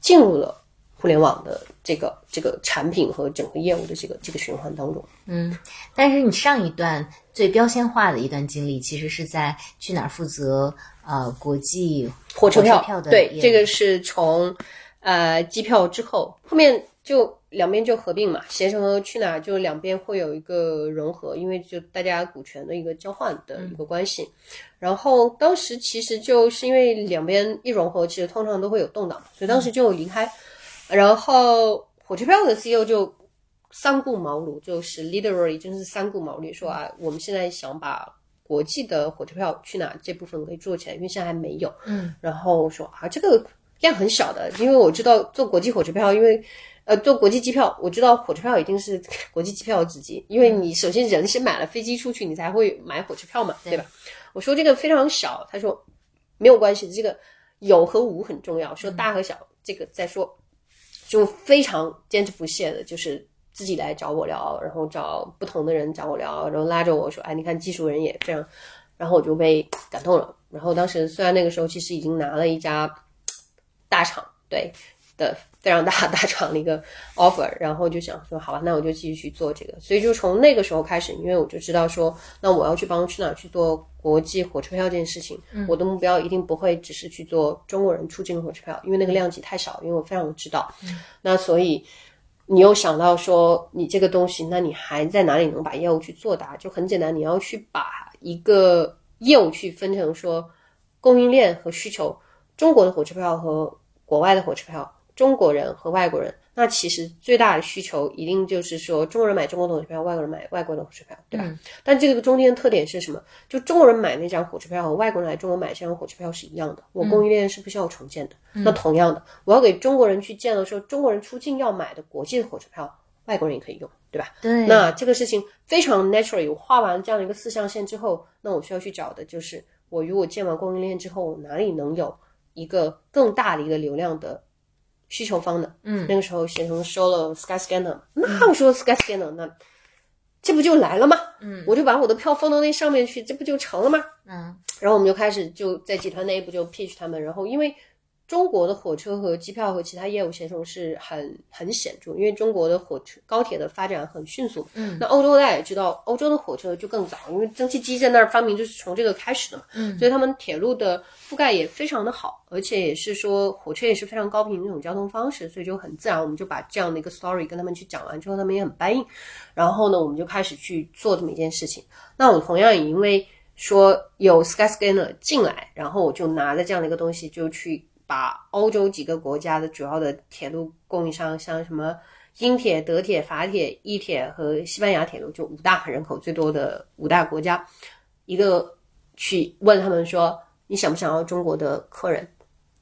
进入了互联网的这个这个产品和整个业务的这个这个循环当中。嗯但是你上一段最标签化的一段经历，其实是在去哪儿负责呃国际火车票，票的对这个是从呃机票之后，后面就两边就合并嘛，携程和去哪儿就两边会有一个融合，因为就大家股权的一个交换的一个关系。然后当时其实就是因为两边一融合，其实通常都会有动荡，所以当时就离开。然后火车票的 CEO 就三顾茅庐，就是 literally 真是三顾茅庐，说啊，我们现在想把国际的火车票去哪这部分可以做起来，因为现在还没有。嗯，然后说啊，这个量很小的，因为我知道做国际火车票，因为呃做国际机票，我知道火车票一定是 国际机票的子集，因为你首先人是买了飞机出去，你才会买火车票嘛，对吧？我说这个非常小，他说没有关系，这个有和无很重要，说大和小这个再说，就非常坚持不懈的，就是自己来找我聊，然后找不同的人找我聊，然后拉着我说，哎，你看技术人也非常，然后我就被感动了。然后当时虽然那个时候其实已经拿了一家大厂，对的非常大大厂的一个 offer，然后就想说，好吧，那我就继续去做这个。所以就从那个时候开始，因为我就知道说，那我要去帮去哪儿去做国际火车票这件事情，我的目标一定不会只是去做中国人出境火车票，因为那个量级太少，因为我非常知道。那所以你又想到说，你这个东西，那你还在哪里能把业务去做大？就很简单，你要去把一个业务去分成说供应链和需求，中国的火车票和国外的火车票，中国人和外国人。那其实最大的需求一定就是说，中国人买中国的火车票，外国人买外国的火车票，对吧？但这个中间的特点是什么？就中国人买那张火车票和外国人来中国买这张火车票是一样的，我供应链是不需要重建的。那同样的，我要给中国人去建了说，中国人出境要买的国际的火车票，外国人也可以用，对吧？对，那这个事情非常 naturally，我画完这样的一个四象限之后，那我需要去找的就是我如果建完供应链之后，我哪里能有一个更大的一个流量的需求方的？嗯，那个时候携程收了 Skyscanner，那我说 Skyscanner，那这不就来了吗？嗯，我就把我的票放到那上面去，这不就成了吗？嗯然后我们就开始就在集团内部就 pitch 他们，然后因为中国的火车和机票和其他业务协同是很很显著，因为中国的火车高铁的发展很迅速。嗯，那欧洲大家也知道，欧洲的火车就更早，因为蒸汽机在那儿发明就是从这个开始的嘛。嗯，所以他们铁路的覆盖也非常的好，而且也是说火车也是非常高频的一种交通方式，所以就很自然，我们就把这样的一个 story 跟他们去讲完之后，他们也很 buy in。然后呢，我们就开始去做这么一件事情。那我同样也因为说有 Skyscanner 进来，然后我就拿着这样的一个东西，就去把欧洲几个国家的主要的铁路供应商，像什么英铁、德铁、法铁、意铁和西班牙铁路，就五大人口最多的五大国家，一个去问他们说，你想不想要中国的客人？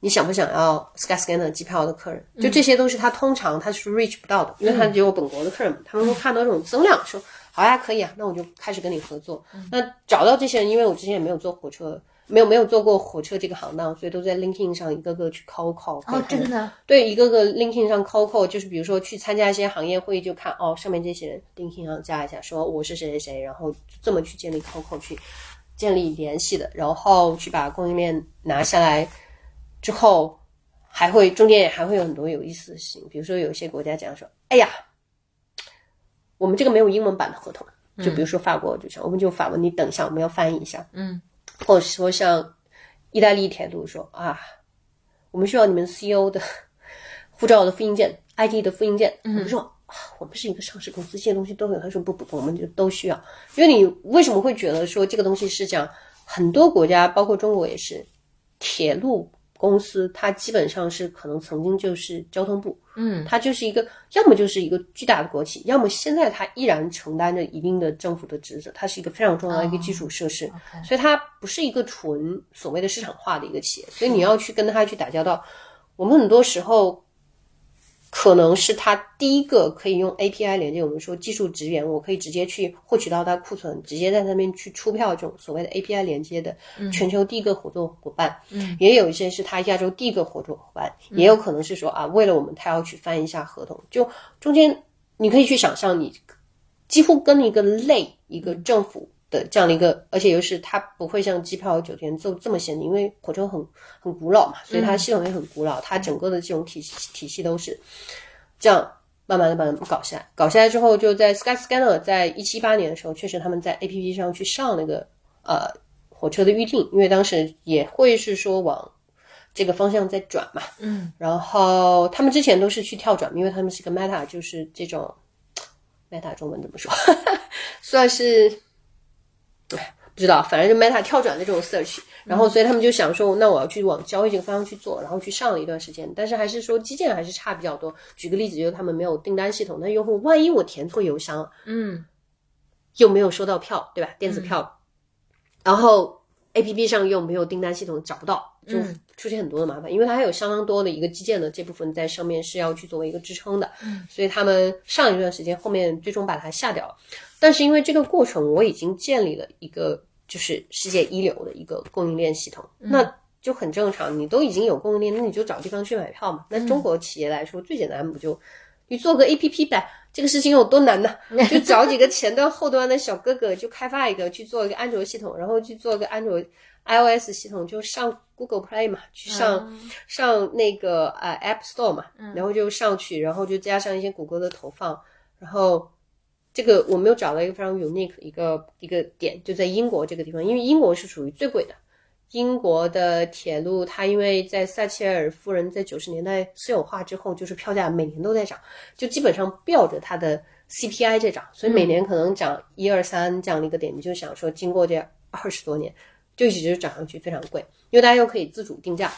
你想不想要 Skyscanner 机票的客人？就这些都是他通常他是 reach 不到的，因为他只有本国的客人嘛。他们会看到这种增量，说好呀，可以啊，那我就开始跟你合作。那找到这些人，因为我之前也没有坐火车，没有没有做过火车这个行当，所以都在 LinkedIn 上一个个去 call call。哦，真的，对，一个个 LinkedIn 上 call call，就是比如说去参加一些行业会议，就看哦，上面这些人 LinkedIn 上加一下，说我是谁谁谁，然后这么去建立 call call 去建立联系的，然后去把供应链拿下来之后，还会中间也还会有很多有意思的事情，比如说有一些国家讲说，哎呀，我们这个没有英文版的合同，就比如说法国就讲，我们就法文，你等一下，我们要翻译一下，嗯，或者说像意大利铁路说啊，我们需要你们 CEO 的护照的复印件、ID 的复印件。我们说、啊我们是一个上市公司，这些东西都有。他说不不不，我们就都需要。因为你为什么会觉得说这个东西是讲很多国家，包括中国也是，铁路公司，它基本上是可能曾经就是交通部，嗯它就是一个要么就是一个巨大的国企，要么现在它依然承担着一定的政府的职责，它是一个非常重要的一个基础设施所以它不是一个纯所谓的市场化的一个企业，所以你要去跟它去打交道，我们很多时候。可能是他第一个可以用 API 连接，我们说技术职员，我可以直接去获取到他库存，直接在那边去出票，这种所谓的 API 连接的全球第一个合作伙伴。嗯，也有一些是他亚洲第一个合作伙伴，也有可能是说啊，为了我们他要去翻一下合同，就中间你可以去想象，你几乎跟一个类一个政府的这样的一个，而且又是它不会像机票、酒店这这么先进，因为火车很很古老嘛，所以它系统也很古老，它整个的这种体系体系都是这样。慢慢的把它们搞下来，搞下来之后，就在 Skyscanner 在一七八年的时候，确实他们在 APP 上去上那个呃火车的预定，因为当时也会是说往这个方向在转嘛，嗯，然后他们之前都是去跳转，因为他们是个 Meta，就是这种 Meta 中文怎么说，算是，哎，不知道，反正就 Meta 跳转的这种 search，然后所以他们就想说，那我要去往交易这个方向去做，然后去上了一段时间，但是还是说基建还是差比较多。举个例子，就是他们没有订单系统，那用户万一我填错邮箱了，嗯又没有收到票，对吧？电子票，然后 A P P 上又没有订单系统，找不到，就嗯出现很多的麻烦，因为它还有相当多的一个基建的这部分在上面是要去作为一个支撑的，嗯所以他们上一段时间后面最终把它下掉了。但是因为这个过程，我已经建立了一个就是世界一流的一个供应链系统，那就很正常。你都已经有供应链，那你就找地方去买票嘛。那中国企业来说，最简单不就你做个 A P P 呗？这个事情有多难呢？就找几个前端后端的小哥哥，就开发一个，去做一个安卓系统，然后去做一个安卓 iOS 系统，就上 Google Play 嘛，去上、上那个呃 App Store 嘛，然后就上去，然后就加上一些谷歌的投放，然后这个我们又找到一个非常 unique 一个一个点，就在英国这个地方，因为英国是属于最贵的。英国的铁路，它因为在撒切尔夫人在九十年代私有化之后，就是票价每年都在涨，就基本上吊着它的 CPI 在涨，所以每年可能涨一二三这样的一个点，你就想说，经过这二十多年，就一直涨上去，非常贵，因为大家又可以自主定价，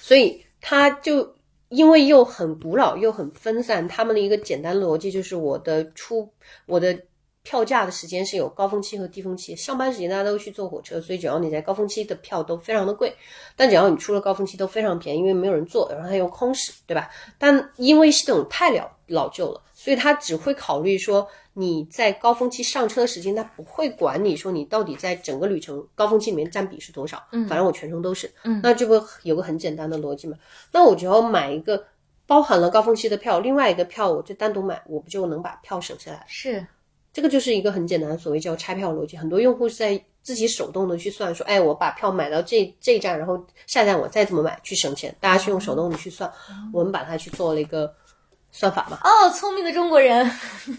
所以它就因为又很古老又很分散，他们的一个简单逻辑就是我的出我的。票价的时间是有高峰期和低峰期，上班时间大家都去坐火车，所以只要你在高峰期的票都非常的贵，但只要你出了高峰期都非常便宜，因为没有人坐，然后它又空驶，对吧？但因为系统太老老旧了，所以它只会考虑说你在高峰期上车的时间，它不会管你说你到底在整个旅程高峰期里面占比是多少，嗯，反正我全程都是，嗯，那这不有个很简单的逻辑吗？那我只要买一个包含了高峰期的票，另外一个票我就单独买，我不就能把票省下来？是，这个就是一个很简单的所谓叫拆票逻辑。很多用户是在自己手动的去算，说，哎，我把票买到这这一站，然后下一站我再怎么买去省钱。大家是用手动的去算，我们把它去做了一个算法嘛。哦，聪明的中国人，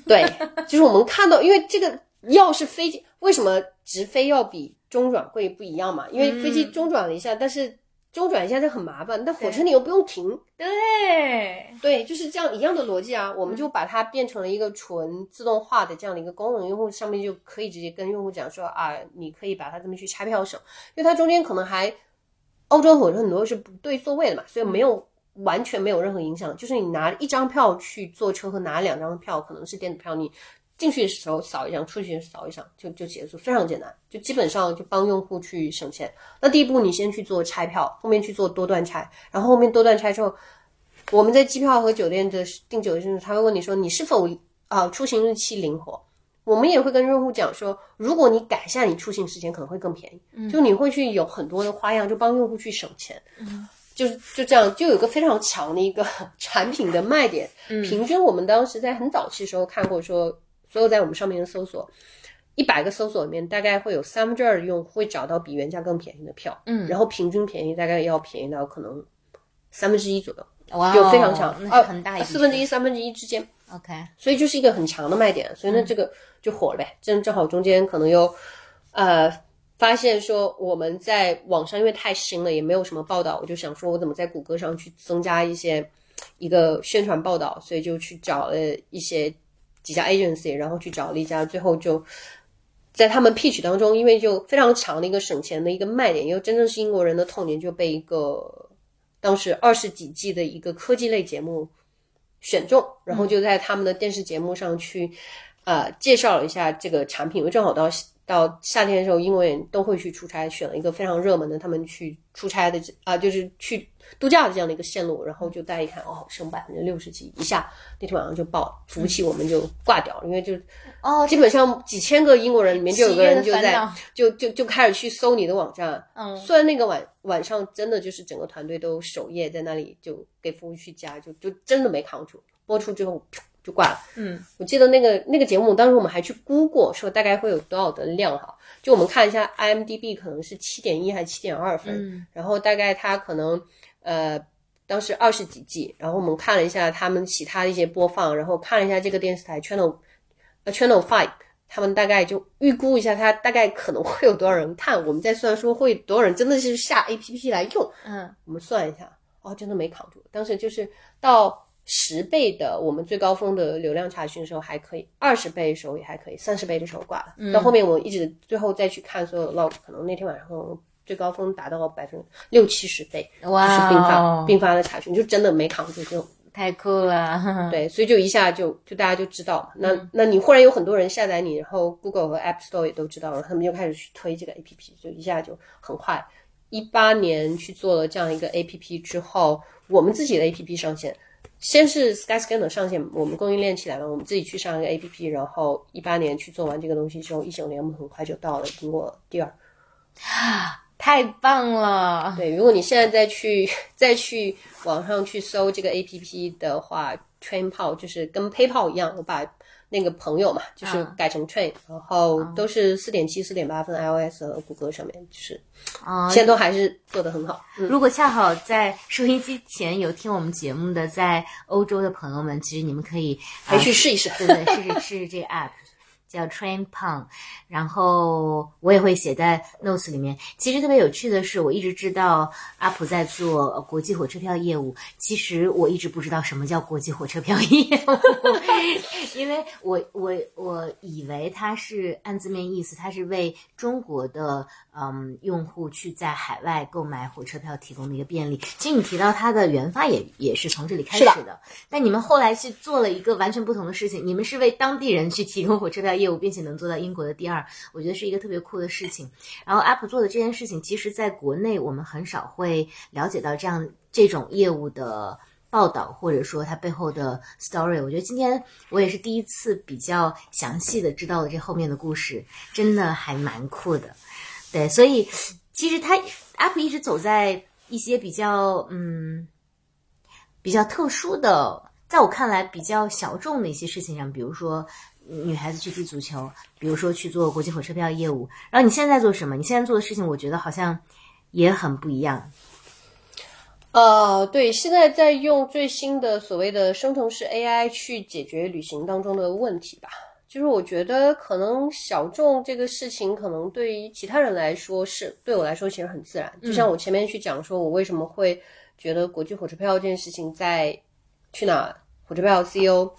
对，就是我们看到，因为这个要是飞机，为什么直飞要比中转贵不一样嘛？因为飞机中转了一下，但是中转一下就很麻烦，但火车你又不用停。对，对，就是这样一样的逻辑啊，我们就把它变成了一个纯自动化的这样的一个功能，用户上面就可以直接跟用户讲说啊，你可以把它这么去拆票省，因为它中间可能还欧洲火车很多是不对座位的嘛，所以没有完全没有任何影响，就是你拿一张票去坐车和拿两张票可能是电子票，你进去的时候扫一张，出去扫一张就就结束，非常简单，就基本上就帮用户去省钱。那第一步你先去做拆票，后面去做多段拆，然后后面多段拆之后。我们在机票和酒店的订酒店，他会问你说你是否啊、出行日期灵活？我们也会跟用户讲说，如果你改一下你出行时间，可能会更便宜。就你会去有很多的花样，就帮用户去省钱。嗯，就是就这样，就有个非常强的一个 产品的卖点。平均我们当时在很早期的时候看过说，所有在我们上面的搜索，一百个搜索里面，大概会有三分之二的用户会找到比原价更便宜的票。嗯然后平均便宜大概要便宜到可能三分之一左右。哇哦，就非常强，那是很大四分之一、三分之一之间，OK，所以就是一个很强的卖点，所以呢，这个就火了呗。正正好中间可能又呃发现说我们在网上因为太新了，也没有什么报道，我就想说我怎么在谷歌上去增加一些一个宣传报道，所以就去找了一些几家 agency，然后去找了一家，最后就在他们 pitch 当中，因为就非常强的一个省钱的一个卖点，又真正是英国人的痛点，就被一个当时二十几季的一个科技类节目选中，然后就在他们的电视节目上去，呃，介绍了一下这个产品，因为正好到到夏天的时候，英国人都会去出差，选了一个非常热门的，他们去出差的啊、就是去度假的这样的一个线路，然后就大家一看，哦，升百分之六十几，一下那天晚上就爆了，服务器我们就挂掉了，因为就哦，基本上几千个英国人里面就有个人就在就就就开始去搜你的网站。嗯虽然那个晚晚上真的就是整个团队都守夜在那里，就给服务器加，就就真的没扛住。播出之后就挂了。嗯我记得那个那个节目，当时我们还去估过，说大概会有多少的量哈。就我们看一下 IMDB 可能是七点一还是七点二分，嗯然后大概它可能呃当时二十几季，然后我们看了一下他们其他的一些播放，然后看了一下这个电视台 Channel 呃 Channel Five，他们大概就预估一下它大概可能会有多少人看，我们再算说会多少人真的是下 APP 来用，嗯我们算一下，哦，真的没扛住。当时就是到十倍的我们最高峰的流量查询的时候还可以，二十倍的时候也还可以，三十倍的时候挂了。到后面我一直最后再去看所有 log，可能那天晚上最高峰达到百分之六七十倍，就是哇并发哦，并发的查询，就真的没扛住这种。太酷了，对，所以就一下就就大家就知道了。那、嗯那你忽然有很多人下载你，然后 Google 和 App Store 也都知道了，他们就开始去推这个 APP，就一下就很快。一八年去做了这样一个 APP 之后，我们自己的 APP 上线，先是 Skyscanner 上线，我们供应链起来了，我们自己去上一个 APP，然后一八年去做完这个东西之后，一九年我们很快就到了苹果第二。太棒了，对，如果你现在再去 再去网上去搜这个 A P P 的话，Train 泡就是跟 PayPal 一样，我把那个朋友嘛，就是嗯改成 Train，、然后都是四点七、四点八分 iOS 和谷歌上面，就是啊、现在都还是做的很好。嗯，如果恰好在收音机前有听我们节目的在欧洲的朋友们，其实你们可以还去试一试。对对，试试试试这个 app。叫 Train Pong，然后我也会写在 notes 里面。其实特别有趣的是，我一直知道阿普在做呃国际火车票业务，其实我一直不知道什么叫国际火车票业务，因为我我我以为它是按字面意思，它是为中国的嗯用户去在海外购买火车票提供的一个便利。其实你提到它的研发也也是从这里开始是的，但你们后来去做了一个完全不同的事情，你们是为当地人去提供火车票业务，并且能做到英国的第二，我觉得是一个特别酷的事情。然后 App 做的这件事情，其实在国内我们很少会了解到这样这种业务的。报道或者说它背后的 story，我觉得今天我也是第一次比较详细的知道了这后面的故事，真的还蛮酷的。对，所以其实它 App 一直走在一些比较嗯比较特殊的，在我看来比较小众的一些事情上，比如说女孩子去踢足球，比如说去做国际火车票业务。然后你现在做什么？你现在做的事情，我觉得好像也很不一样。呃，对，现在在用最新的所谓的生成式 AI 去解决旅行当中的问题吧。就是我觉得可能小众这个事情，可能对于其他人来说是，对我来说其实很自然。就像我前面去讲说，我为什么会觉得国际火车票这件事情在去哪火车票 CEO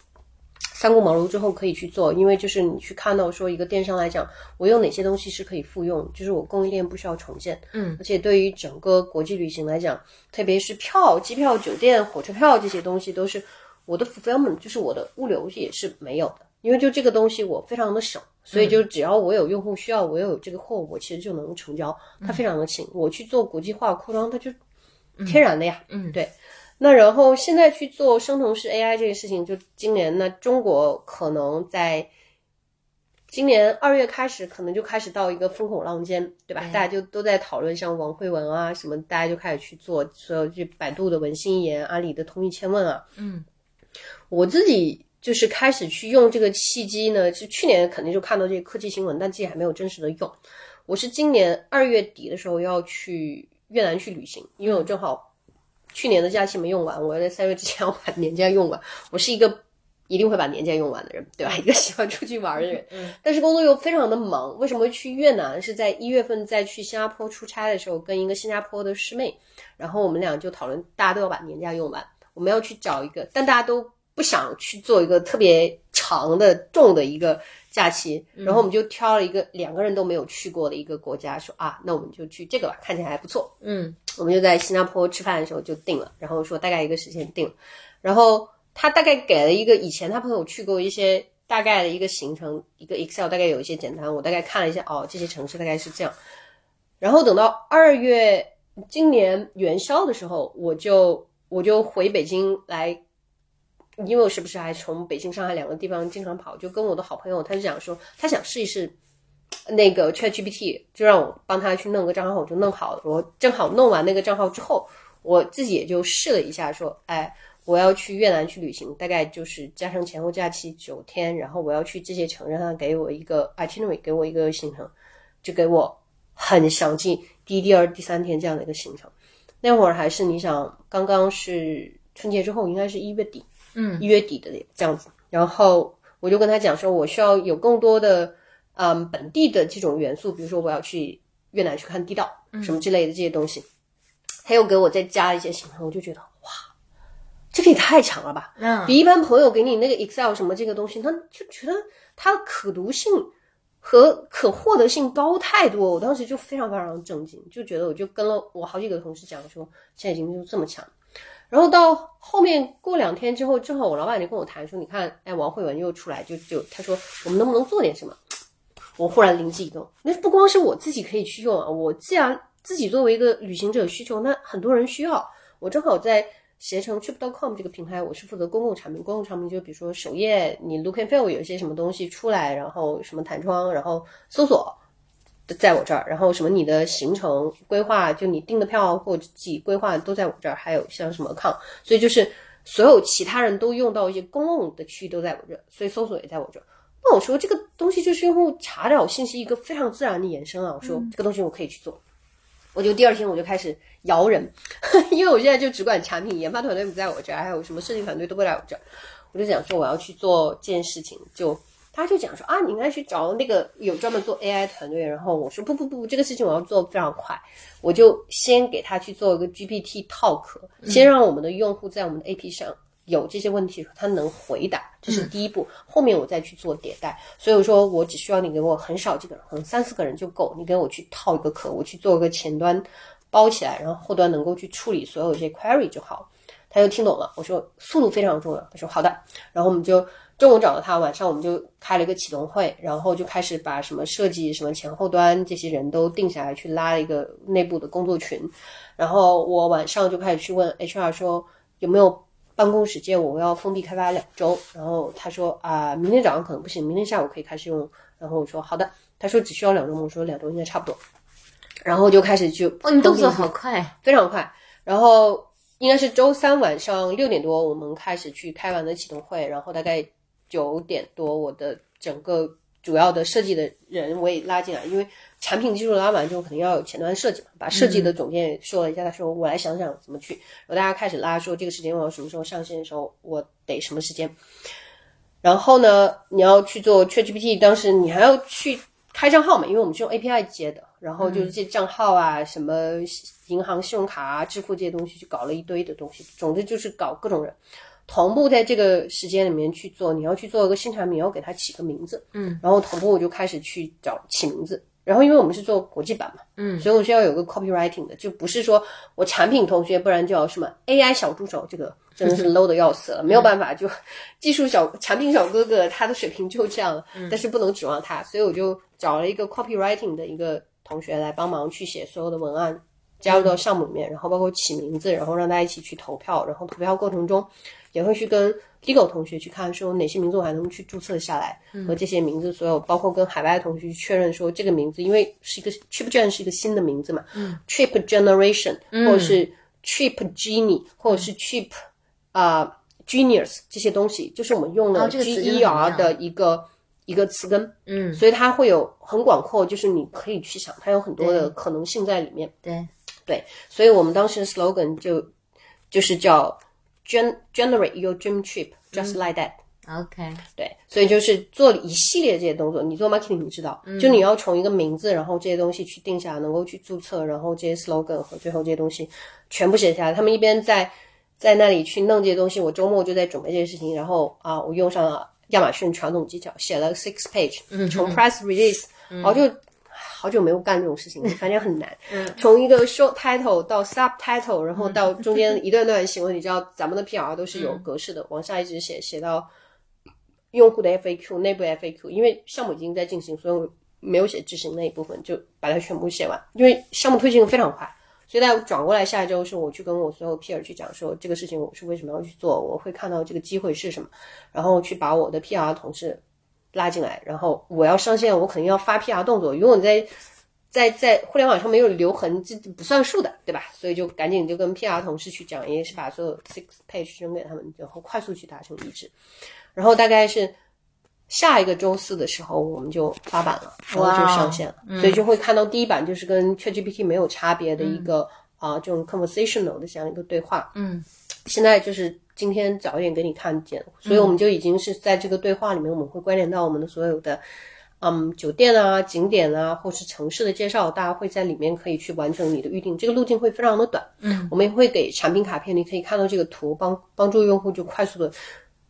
三顾茅庐之后可以去做，因为就是你去看到说一个电商来讲，我有哪些东西是可以复用，就是我供应链不需要重建，嗯，而且对于整个国际旅行来讲，特别是票、机票、酒店、火车票这些东西，都是我的 fulfillment，就是我的物流也是没有的，因为就这个东西我非常的省，所以就只要我有用户需要，我有这个货，我其实就能成交，它非常的轻。我去做国际化扩张，它就天然的呀，嗯。对。那然后现在去做生成式 AI 这个事情，就今年呢，中国可能在今年二月开始，可能就开始到一个风口浪尖，对吧？对大家就都在讨论像王慧文啊什么，大家就开始去做所有去百度的文心一言、阿里的通义千问啊。嗯，我自己就是开始去用这个契机呢，是去年肯定就看到这个科技新闻，但自己还没有真实的用。我是今年二月底的时候要去越南去旅行，因为我正好去年的假期没用完，我要在三月之前要把年假用完。我是一个一定会把年假用完的人，对吧？一个喜欢出去玩的人，嗯，但是工作又非常的忙。为什么会去越南？是在一月份在去新加坡出差的时候，跟一个新加坡的师妹，然后我们俩就讨论，大家都要把年假用完，我们要去找一个，但大家都不想去做一个特别长的重的一个假期，然后我们就挑了一个两个人都没有去过的一个国家，说啊，那我们就去这个吧，看起来还不错。嗯我们就在新加坡吃饭的时候就定了，然后说大概一个时间定，然后他大概给了一个以前他朋友去过一些大概的一个行程，一个 Excel 大概有一些简单，我大概看了一下，哦，这些城市大概是这样。然后等到二月今年元宵的时候，我就我就回北京来，因为我时不时还从北京、上海两个地方经常跑，就跟我的好朋友，他就讲说他想试一试那个 ChatGPT，就让我帮他去弄个账号，我就弄好了。我正好弄完那个账号之后，我自己也就试了一下，说，哎，我要去越南去旅行，大概就是加上前后假期九天，然后我要去这些城，让他给我一个 itinerary，给我一个行程，就给我很详尽第一、第二、第三天这样的一个行程。那会儿还是你想，刚刚是春节之后，应该是一月底，嗯一月底的这样子。然后我就跟他讲说，我需要有更多的嗯本地的这种元素，比如说我要去越南去看地道什么之类的这些东西。他又给我再加一些行程，我就觉得哇，这个也太强了吧！嗯比一般朋友给你那个 Excel 什么这个东西，他就觉得它的可读性和可获得性高太多。我当时就非常非常震惊，就觉得我就跟了我好几个同事讲说，现在已经就这么强。然后到后面过两天之后，正好我老板就跟我谈说，你看，哎，王慧文又出来，就就他说我们能不能做点什么？我忽然灵机一动，那不光是我自己可以去用啊，我既然自己作为一个旅行者需求，那很多人需要。我正好在携程 Trip.com 这个平台，我是负责公共产品，公共产品就比如说首页你 Look and Feel 有一些什么东西出来，然后什么弹窗，然后搜索在我这儿，然后什么你的行程规划，就你订的票或者自己规划都在我这儿，还有像什么 account，所以就是所有其他人都用到一些公共的区域都在我这儿，所以搜索也在我这儿。那我说这个东西就是用户查找信息一个非常自然的延伸啊，我说这个东西我可以去做。我就第二天我就开始摇人，因为我现在就只管产品，研发团队不在我这儿，还有什么设计团队都不在我这儿。我就想说我要去做这件事情，就他就讲说啊，你应该去找那个有专门做 AI 团队。然后我说不不不，这个事情我要做非常快，我就先给他去做一个 GPT talk，先让我们的用户在我们的 AP 上。有这些问题，他能回答，这是第一步。后面我再去做迭代。所以我说，我只需要你给我很少几个人，可能三四个人就够。你给我去套一个壳，我去做一个前端包起来，然后后端能够去处理所有这些 query 就好。他就听懂了。我说速度非常重要。他说好的。然后我们就中午找到他，晚上我们就开了一个启动会，然后就开始把什么设计、什么前后端这些人都定下来，去拉了一个内部的工作群。然后我晚上就开始去问 HR 说有没有。办公时间我要封闭开发两周，然后他说啊，明天早上可能不行，明天下午可以开始用。然后我说好的，他说只需要两周，我说两周应该差不多。然后就开始就哦，你动作好快，非常快。然后应该是周三晚上六点多，我们开始去开完的启动会，然后大概九点多，我的整个主要的设计的人我也拉进来，因为产品技术拉完之后肯定要有前端设计嘛，把设计的总监也说了一下，他说我来想想怎么去，然后大家开始拉说这个时间我要什么时候上线的时候，我得什么时间。然后呢，你要去做 ChatGPT，当时你还要去开账号嘛，因为我们是用 API 接的，然后就是这账号啊，什么银行信用卡啊、支付这些东西，就搞了一堆的东西。总之就是搞各种人，同步在这个时间里面去做。你要去做一个新产品，要给它起个名字，嗯，然后同步我就开始去找起名字。然后因为我们是做国际版嘛，嗯，所以我是要有个 copywriting 的，就不是说我产品同学，不然就要什么 AI 小助手，这个真的是 low 的要死了，没有办法，就技术小产品小哥哥他的水平就这样了，但是不能指望他，所以我就找了一个 copywriting 的一个同学来帮忙去写所有的文案，加入到项目里面，然后包括起名字，然后让大家一起去投票，然后投票过程中也会去跟 legal 同学去看说哪些名字我还能去注册下来，和这些名字所有包括跟海外同学去确认说这个名字，因为是一个 trip gen 是一个新的名字嘛，嗯，trip generation 或者是 trip genie 或者是 trip 啊、genius 这些东西，就是我们用了 G E 很 R 的一个一个词根，嗯，所以它会有很广阔，就是你可以去想，它有很多的可能性在里面。对，对，所以我们当时的 slogan 就就是叫 gen generate your dream trip just like that。OK，对，所以就是做一系列这些动作。你做 marketing，你知道，就你要从一个名字，然后这些东西去定下来，能够去注册，然后这些 slogan 和最后这些东西全部写下来。他们一边在在那里去弄这些东西，我周末就在准备这些事情。然后啊，我用上了亚马逊传统技巧，写了 six page，嗯从 press release，然后就好久没有干这种事情，反正很难。从一个 short title 到 subtitle，然后到中间一段段行文，你知道咱们的 PR 都是有格式的，往下一直写，写到用户的 FAQ、内部 FAQ，因为项目已经在进行，所以我没有写执行那一部分，就把它全部写完。因为项目推进的非常快，所以大家转过来，下一周是我去跟我所有 PR 去讲说这个事情我是为什么要去做，我会看到这个机会是什么，然后去把我的 PR 同事拉进来，然后我要上线，我肯定要发 PR 动作，因为我在在在互联网上没有留痕，这这不算数的，对吧？所以就赶紧就跟 PR 同事去讲，也是把所有 six page 扔给他们，然后快速去达成一致。然后大概是下一个周四的时候，我们就发版了，然后就上线了。所以就会看到第一版就是跟 ChatGPT 没有差别的一个啊、这种 conversational 的这样一个对话。嗯现在就是今天早一点给你看见，所以我们就已经是在这个对话里面，我们会关联到我们的所有的。嗯，酒店啊、景点啊，或是城市的介绍，大家会在里面可以去完成你的预定。这个路径会非常的短。嗯，我们也会给产品卡片，你可以看到这个图，帮帮助用户就快速的，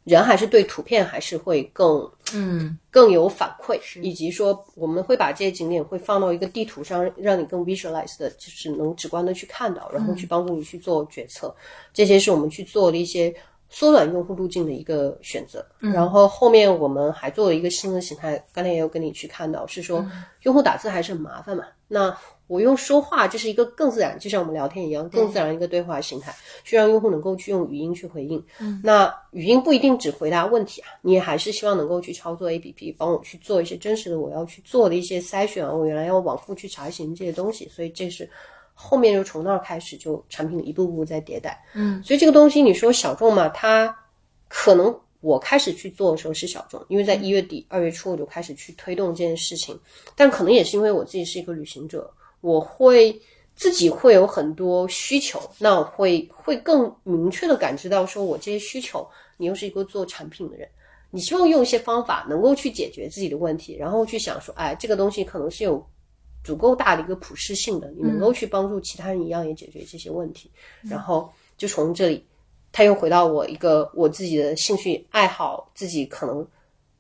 人还是对图片还是会更嗯更有反馈，以及说我们会把这些景点会放到一个地图上，让你更 visualize 的，就是能直观的去看到，然后去帮助你去做决策。这些是我们去做的一些缩短用户路径的一个选择。然后后面我们还做了一个新的形态，刚才也有跟你去看到，是说用户打字还是很麻烦嘛，那。我用说话，这是一个更自然，就像我们聊天一样，更自然一个对话形态，去让用户能够去用语音去回应。嗯，那语音不一定只回答问题啊，你还是希望能够去操作 APP，帮我去做一些真实的我要去做的一些筛选啊，我原来要往复去查询这些东西，所以这是后面就从那儿开始就产品一步步在迭代。嗯，所以这个东西你说小众嘛，它可能我开始去做的时候是小众，因为在一月底、二月初我就开始去推动这件事情，但可能也是因为我自己是一个旅行者。我会自己会有很多需求，那我会会更明确的感知到，说我这些需求，你又是一个做产品的人，你希望用一些方法能够去解决自己的问题，然后去想说，哎，这个东西可能是有足够大的一个普适性的，你能够去帮助其他人一样也解决这些问题，然后就从这里，他又回到我一个我自己的兴趣爱好，自己可能。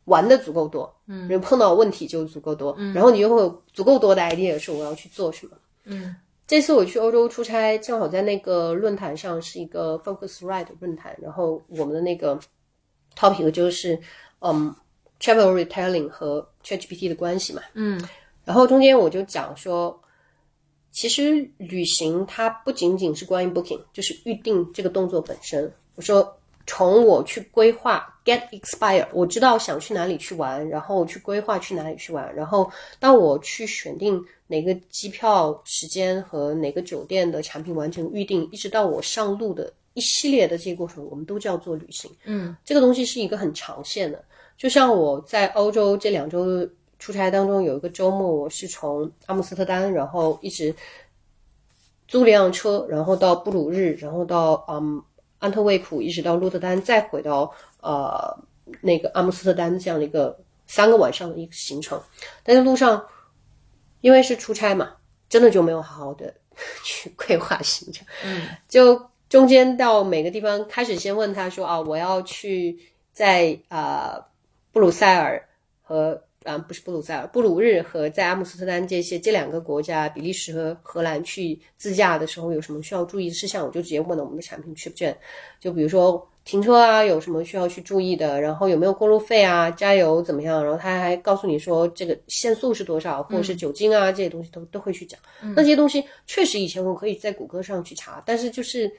玩的足够多，嗯，人碰到问题就足够多，嗯，然后你就会有足够多的 idea 说我要去做什么，嗯。这次我去欧洲出差，正好在那个论坛上是一个 Focusrite 论坛，然后我们的那个 topic 就是嗯 travel retailing 和 ChatGPT 的关系嘛，嗯，然后中间我就讲说，其实旅行它不仅仅是关于 booking，就是预定这个动作本身。我说。从我去规划 get expire，我知道想去哪里去玩，然后去规划去哪里去玩，然后当我去选定哪个机票时间和哪个酒店的产品完成预定，一直到我上路的一系列的这个过程，我们都叫做旅行。嗯，这个东西是一个很长线的，就像我在欧洲这两周出差当中，有一个周末我是从阿姆斯特丹，然后一直租了辆车，然后到布鲁日，然后到嗯。安特卫普一直到鹿特丹，再回到呃那个阿姆斯特丹这样的一个三个晚上的一个行程，但是路上因为是出差嘛，真的就没有好好的去规划行程，嗯，就中间到每个地方开始先问他说啊，我要去在啊布鲁塞尔和啊不是布鲁塞尔，布鲁日和在阿姆斯特丹这些这两个国家，比利时和荷兰去自驾的时候有什么需要注意的事项，我就直接问了我们的产品 Trip Gen，就比如说停车啊有什么需要去注意的，然后有没有过路费啊，加油怎么样，然后他还告诉你说这个限速是多少，或者是酒精啊、这些东西都都会去讲。那这些东西确实以前我可以在谷歌上去查，但是就是。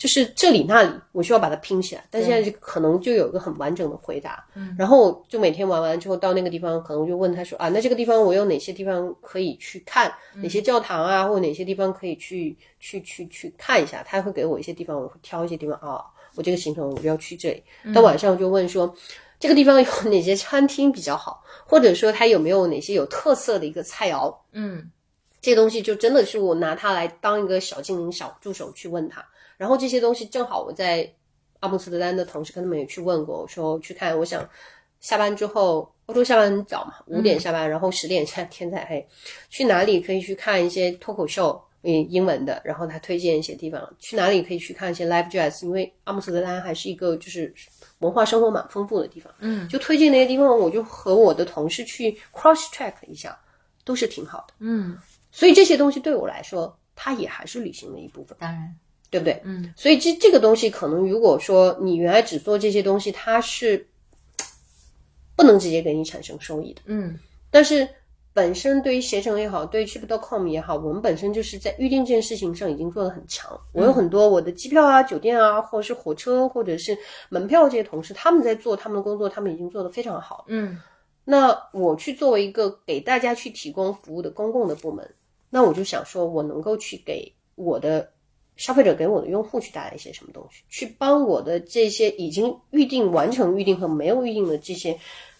就是这里那里，我需要把它拼起来，但现在就可能就有一个很完整的回答。嗯，然后就每天玩完之后到那个地方，可能就问他说啊，那这个地方我有哪些地方可以去看，哪些教堂啊，或者哪些地方可以去去去去看一下？他会给我一些地方，我会挑一些地方啊，我这个行程我就要去这里。到晚上就问说，这个地方有哪些餐厅比较好，或者说它有没有哪些有特色的一个菜肴？嗯，这东西就真的是我拿它来当一个小精灵、小助手去问他。然后这些东西正好我在阿姆斯特丹的同事跟他们也去问过，我说去看，我想下班之后，欧洲下班很早嘛，五点下班，然后十点下天才黑，去哪里可以去看一些脱口秀，嗯英文的，然后他推荐一些地方，去哪里可以去看一些 live jazz，因为阿姆斯特丹还是一个就是文化生活蛮丰富的地方，嗯，就推荐那些地方，我就和我的同事去 cross check 一下，都是挺好的，嗯，所以这些东西对我来说，它也还是旅行的一部分，当然，对不对？嗯，所以这这个东西可能如果说你原来只做这些东西，它是不能直接给你产生收益的。嗯但是本身对于携程也好，对于 Trip.com 也好，我们本身就是在预定这件事情上已经做的很强。我有很多我的机票啊、酒店啊，或者是火车或者是门票这些同事，他们在做他们的工作，他们已经做的非常好。嗯那我去作为一个给大家去提供服务的公共的部门，那我就想说，我能够去给我的消费者、给我的用户去带来一些什么东西，去帮我的这些已经预定、完成预定和没有预定的这些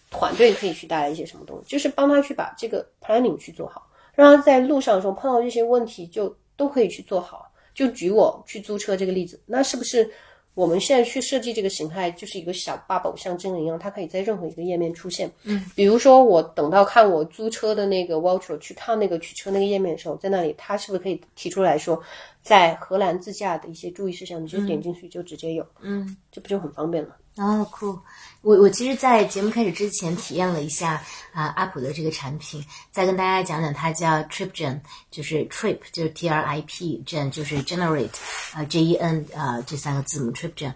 团队可以去带来一些什么东西，就是帮他去把这个 planning 去做好，让他在路上的时候碰到这些问题就都可以去做好。就举我去租车这个例子，那是不是我们现在去设计这个形态，就是一个小 bubble，像精灵一样，它可以在任何一个页面出现。嗯，比如说我等到看我租车的那个 voucher 去看那个取车那个页面的时候，在那里它是不是可以提出来说，在荷兰自驾的一些注意事项，你就点进去就直接有，嗯。这不就很方便了？哦，酷！我我其实，在节目开始之前体验了一下啊、阿普的这个产品，再跟大家讲讲，它叫 TripGen，就是 Trip 就是 T R I P，Gen 就是 Generate，啊、J E N 啊、这三个字母 TripGen，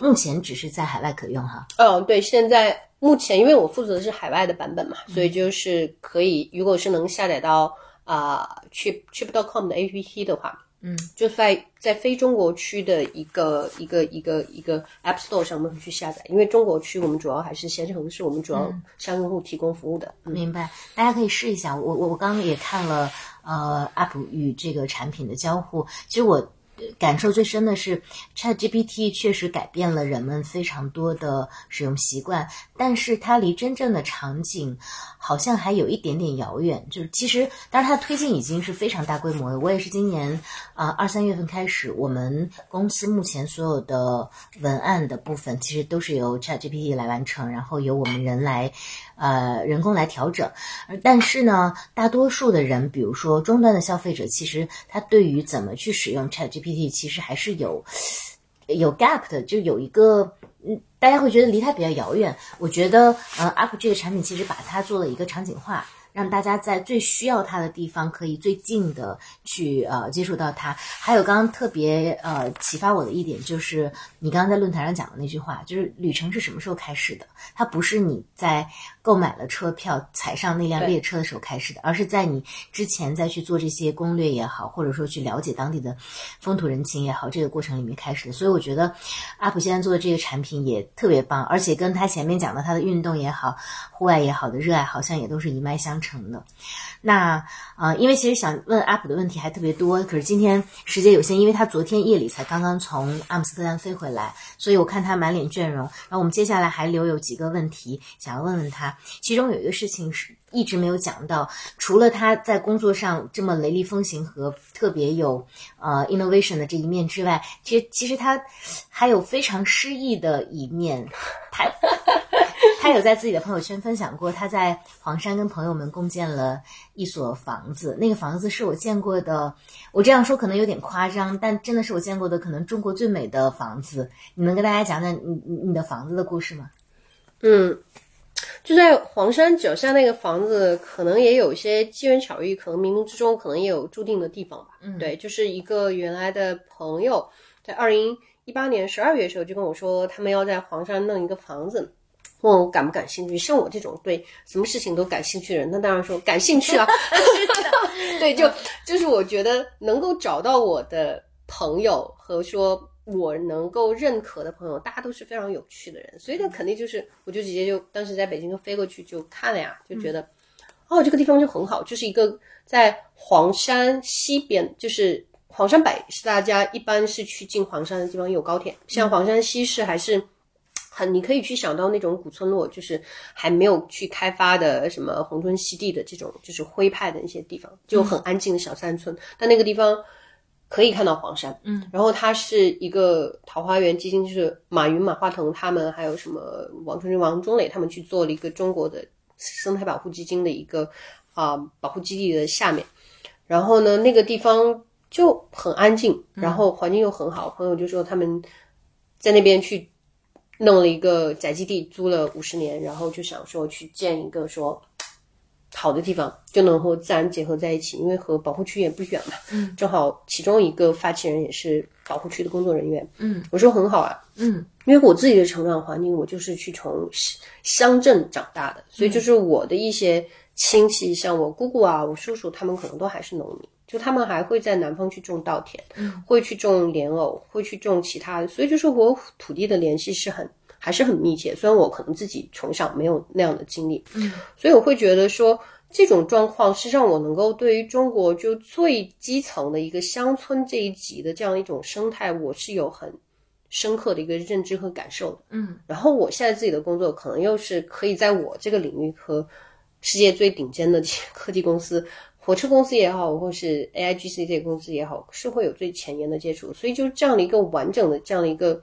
目前只是在海外可用哈。嗯，对，现在目前因为我负责的是海外的版本嘛，所以就是可以，如果是能下载到啊、Trip Trip.com 的 APP 的话，嗯，就在在非中国区的一个一个一个一个 App Store 上面去下载，因为中国区我们主要还是携程是我们主要向用户提供服务的。嗯，明白，大家可以试一下。我我我刚刚也看了呃 App 与这个产品的交互，其实我呃感受最深的是 ChatGPT 确实改变了人们非常多的使用习惯，但是它离真正的场景好像还有一点点遥远。就是其实，当然它的推进已经是非常大规模的。我也是今年啊二三月份开始，我们公司目前所有的文案的部分其实都是由 ChatGPT 来完成，然后由我们人来呃人工来调整。但是呢，大多数的人，比如说终端的消费者，其实他对于怎么去使用 ChatGPT，其实还是有有 gap 的，就有一个。嗯，大家会觉得离它比较遥远。我觉得，呃，UP 这个产品其实把它做了一个场景化，让大家在最需要它的地方可以最近的去呃接触到它。还有刚刚特别呃启发我的一点就是，你刚刚在论坛上讲的那句话，就是旅程是什么时候开始的？它不是你在购买了车票踩上那辆列车的时候开始的，而是在你之前再去做这些攻略也好，或者说去了解当地的风土人情也好，这个过程里面开始的。所以我觉得阿普现在做的这个产品也特别棒，而且跟他前面讲的他的运动也好、户外也好的热爱，好像也都是一脉相成的。那呃，因为其实想问阿普的问题还特别多，可是今天时间有限，因为他昨天夜里才刚刚从阿姆斯特丹飞回来，所以我看他满脸倦容。然后我们接下来还留有几个问题想要问问他，其中有一个事情是一直没有讲到，除了他在工作上这么雷厉风行和特别有呃 innovation 的这一面之外，其实其实他还有非常诗意的一面，他。他有在自己的朋友圈分享过，他在黄山跟朋友们共建了一所房子。那个房子是我见过的，我这样说可能有点夸张，但真的是我见过的可能中国最美的房子。你能跟大家讲讲你你你的房子的故事吗？嗯，就在黄山脚下那个房子，可能也有一些机缘巧遇，可能冥冥之中可能也有注定的地方吧。嗯对，就是一个原来的朋友，在二零一八年十二月的时候就跟我说，他们要在黄山弄一个房子。问我感不感兴趣？像我这种对什么事情都感兴趣的人，那当然说感兴趣啊。对，就就是我觉得能够找到我的朋友和说我能够认可的朋友，大家都是非常有趣的人，所以呢，肯定就是我就直接就当时在北京就飞过去就看了呀，就觉得、哦这个地方就很好，就是一个在黄山西边，就是黄山北是大家一般是去进黄山的地方有高铁，像黄山西是还是。很，你可以去想到那种古村落，就是还没有去开发的什么红村西地的这种，就是徽派的那些地方，就很安静的小山村。但那个地方可以看到黄山，嗯，然后它是一个桃花源基金，就是马云、马化腾他们，还有什么王春军、王中磊他们去做了一个中国的生态保护基金的一个啊、保护基地的下面。然后呢，那个地方就很安静，然后环境又很好。朋友就说他们在那边去弄了一个宅基地，租了五十年，然后就想说去建一个说好的地方，就能和自然结合在一起，因为和保护区也不远嘛。嗯，正好其中一个发起人也是保护区的工作人员。嗯，我说很好啊，嗯因为我自己的成长环境，我就是去从乡乡镇长大的，所以就是我的一些亲戚，像我姑姑啊、我叔叔，他们可能都还是农民，就他们还会在南方去种稻田，会去种莲藕，会去种其他的，所以就是我土地的联系是很还是很密切。虽然我可能自己从小没有那样的经历，嗯，所以我会觉得说。这种状况是让我能够对于中国就最基层的一个乡村这一级的这样一种生态，我是有很深刻的一个认知和感受的。嗯然后我现在自己的工作可能又是可以在我这个领域和世界最顶尖的 科技公司、火车公司也好，或是 AIGC 这些公司也好，是会有最前沿的接触。所以就是这样的一个完整的这样的一个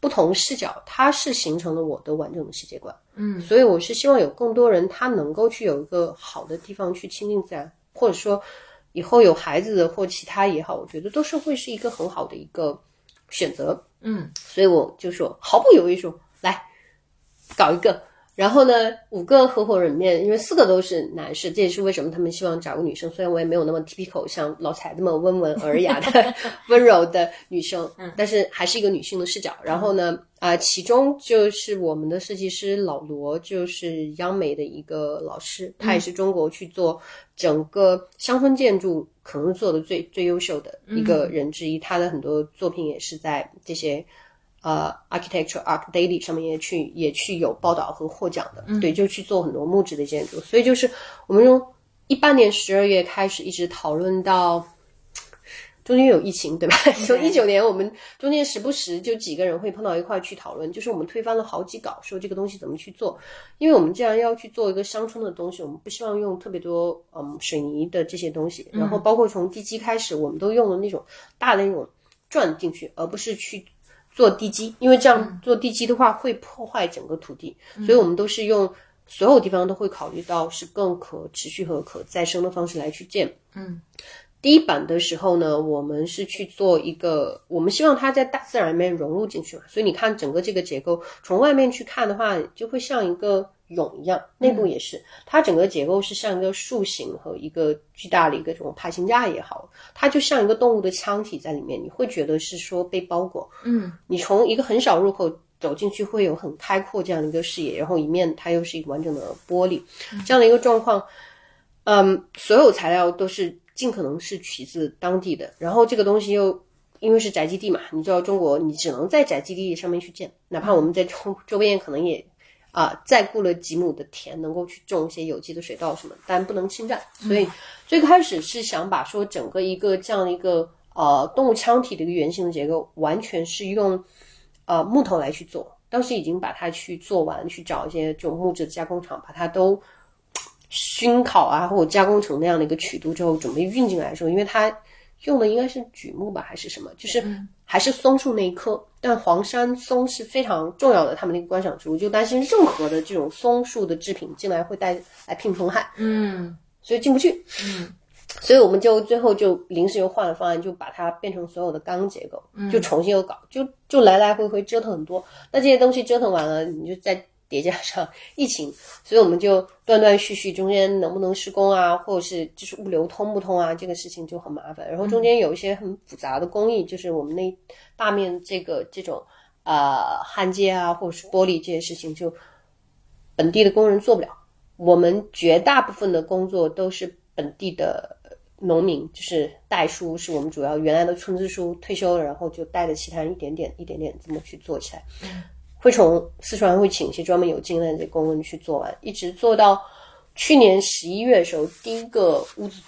不同视角，它是形成了我的完整的世界观。嗯所以我是希望有更多人他能够去有一个好的地方去亲近自然，或者说以后有孩子的或其他也好，我觉得都是会是一个很好的一个选择。嗯所以我就说毫不犹豫说来搞一个。然后呢，五个合伙人里面，因为四个都是男士，这也是为什么他们希望找个女生。虽然我也没有那么 typical 像老柴那么温文尔雅的 温柔的女生，但是还是一个女性的视角。然后呢，啊、其中就是我们的设计师老罗，就是央美的一个老师，他也是中国去做整个乡村建筑可能做的最最优秀的一个人之一。他的很多作品也是在这些。呃，Architecture Arc Daily 上面也去也去有报道和获奖的，对，就去做很多木质的建筑，所以就是我们从一八年十二月开始一直讨论到中间有疫情，对吧？从一九年我们中间时不时就几个人会碰到一块去讨论，就是我们推翻了好几稿，说这个东西怎么去做，因为我们既然要去做一个乡村的东西，我们不希望用特别多嗯水泥的这些东西，然后包括从地基开始，我们都用了那种大的那种钻进去，而不是去。做地基，因为这样做地基的话会破坏整个土地，所以我们都是用所有地方都会考虑到是更可持续和可再生的方式来去建。嗯，第一版的时候呢，我们是去做一个，我们希望它在大自然里面融入进去嘛，所以你看整个这个结构，从外面去看的话，就会像一个蛹一样，内部也是，它整个结构是像一个树形和一个巨大的一个这种爬行架也好，它就像一个动物的腔体在里面，你会觉得是说被包裹。嗯你从一个很小入口走进去，会有很开阔这样的一个视野，然后一面它又是一个完整的玻璃，这样的一个状况。嗯，所有材料都是尽可能是取自当地的，然后这个东西又因为是宅基地嘛，你知道中国你只能在宅基地上面去建，哪怕我们在周周边可能也啊再雇了几亩的田，能够去种一些有机的水稻什么，但不能侵占。所以最开始是想把说整个一个这样的一个呃动物腔体的一个圆形的结构，完全是用呃木头来去做。当时已经把它去做完，去找一些这种木质的加工厂，把它都熏烤啊，或者加工成那样的一个曲度之后，准备运进来的时候，因为它用的应该是榉木吧，还是什么，就是还是松树那一棵。但黄山松是非常重要的，他们那个观赏植物，就担心任何的这种松树的制品进来会带来病虫害，嗯所以进不去。嗯所以我们就最后就临时又换了方案，就把它变成所有的钢结构，就重新又搞，就就来来回回折腾很多。那这些东西折腾完了，你就再叠加上疫情，所以我们就断断续续，中间能不能施工啊，或者是就是物流通不通啊，这个事情就很麻烦。然后中间有一些很复杂的工艺，就是我们那大面这个这种呃焊接啊，或者是玻璃这些事情，就本地的工人做不了。我们绝大部分的工作都是本地的农民，就是代叔是我们主要原来的村支书退休了，然后就带着其他人一点点一点点这么去做起来。会从四川会请一些专门有经验的这工人去做完，一直做到去年十一月的时候，第一个屋子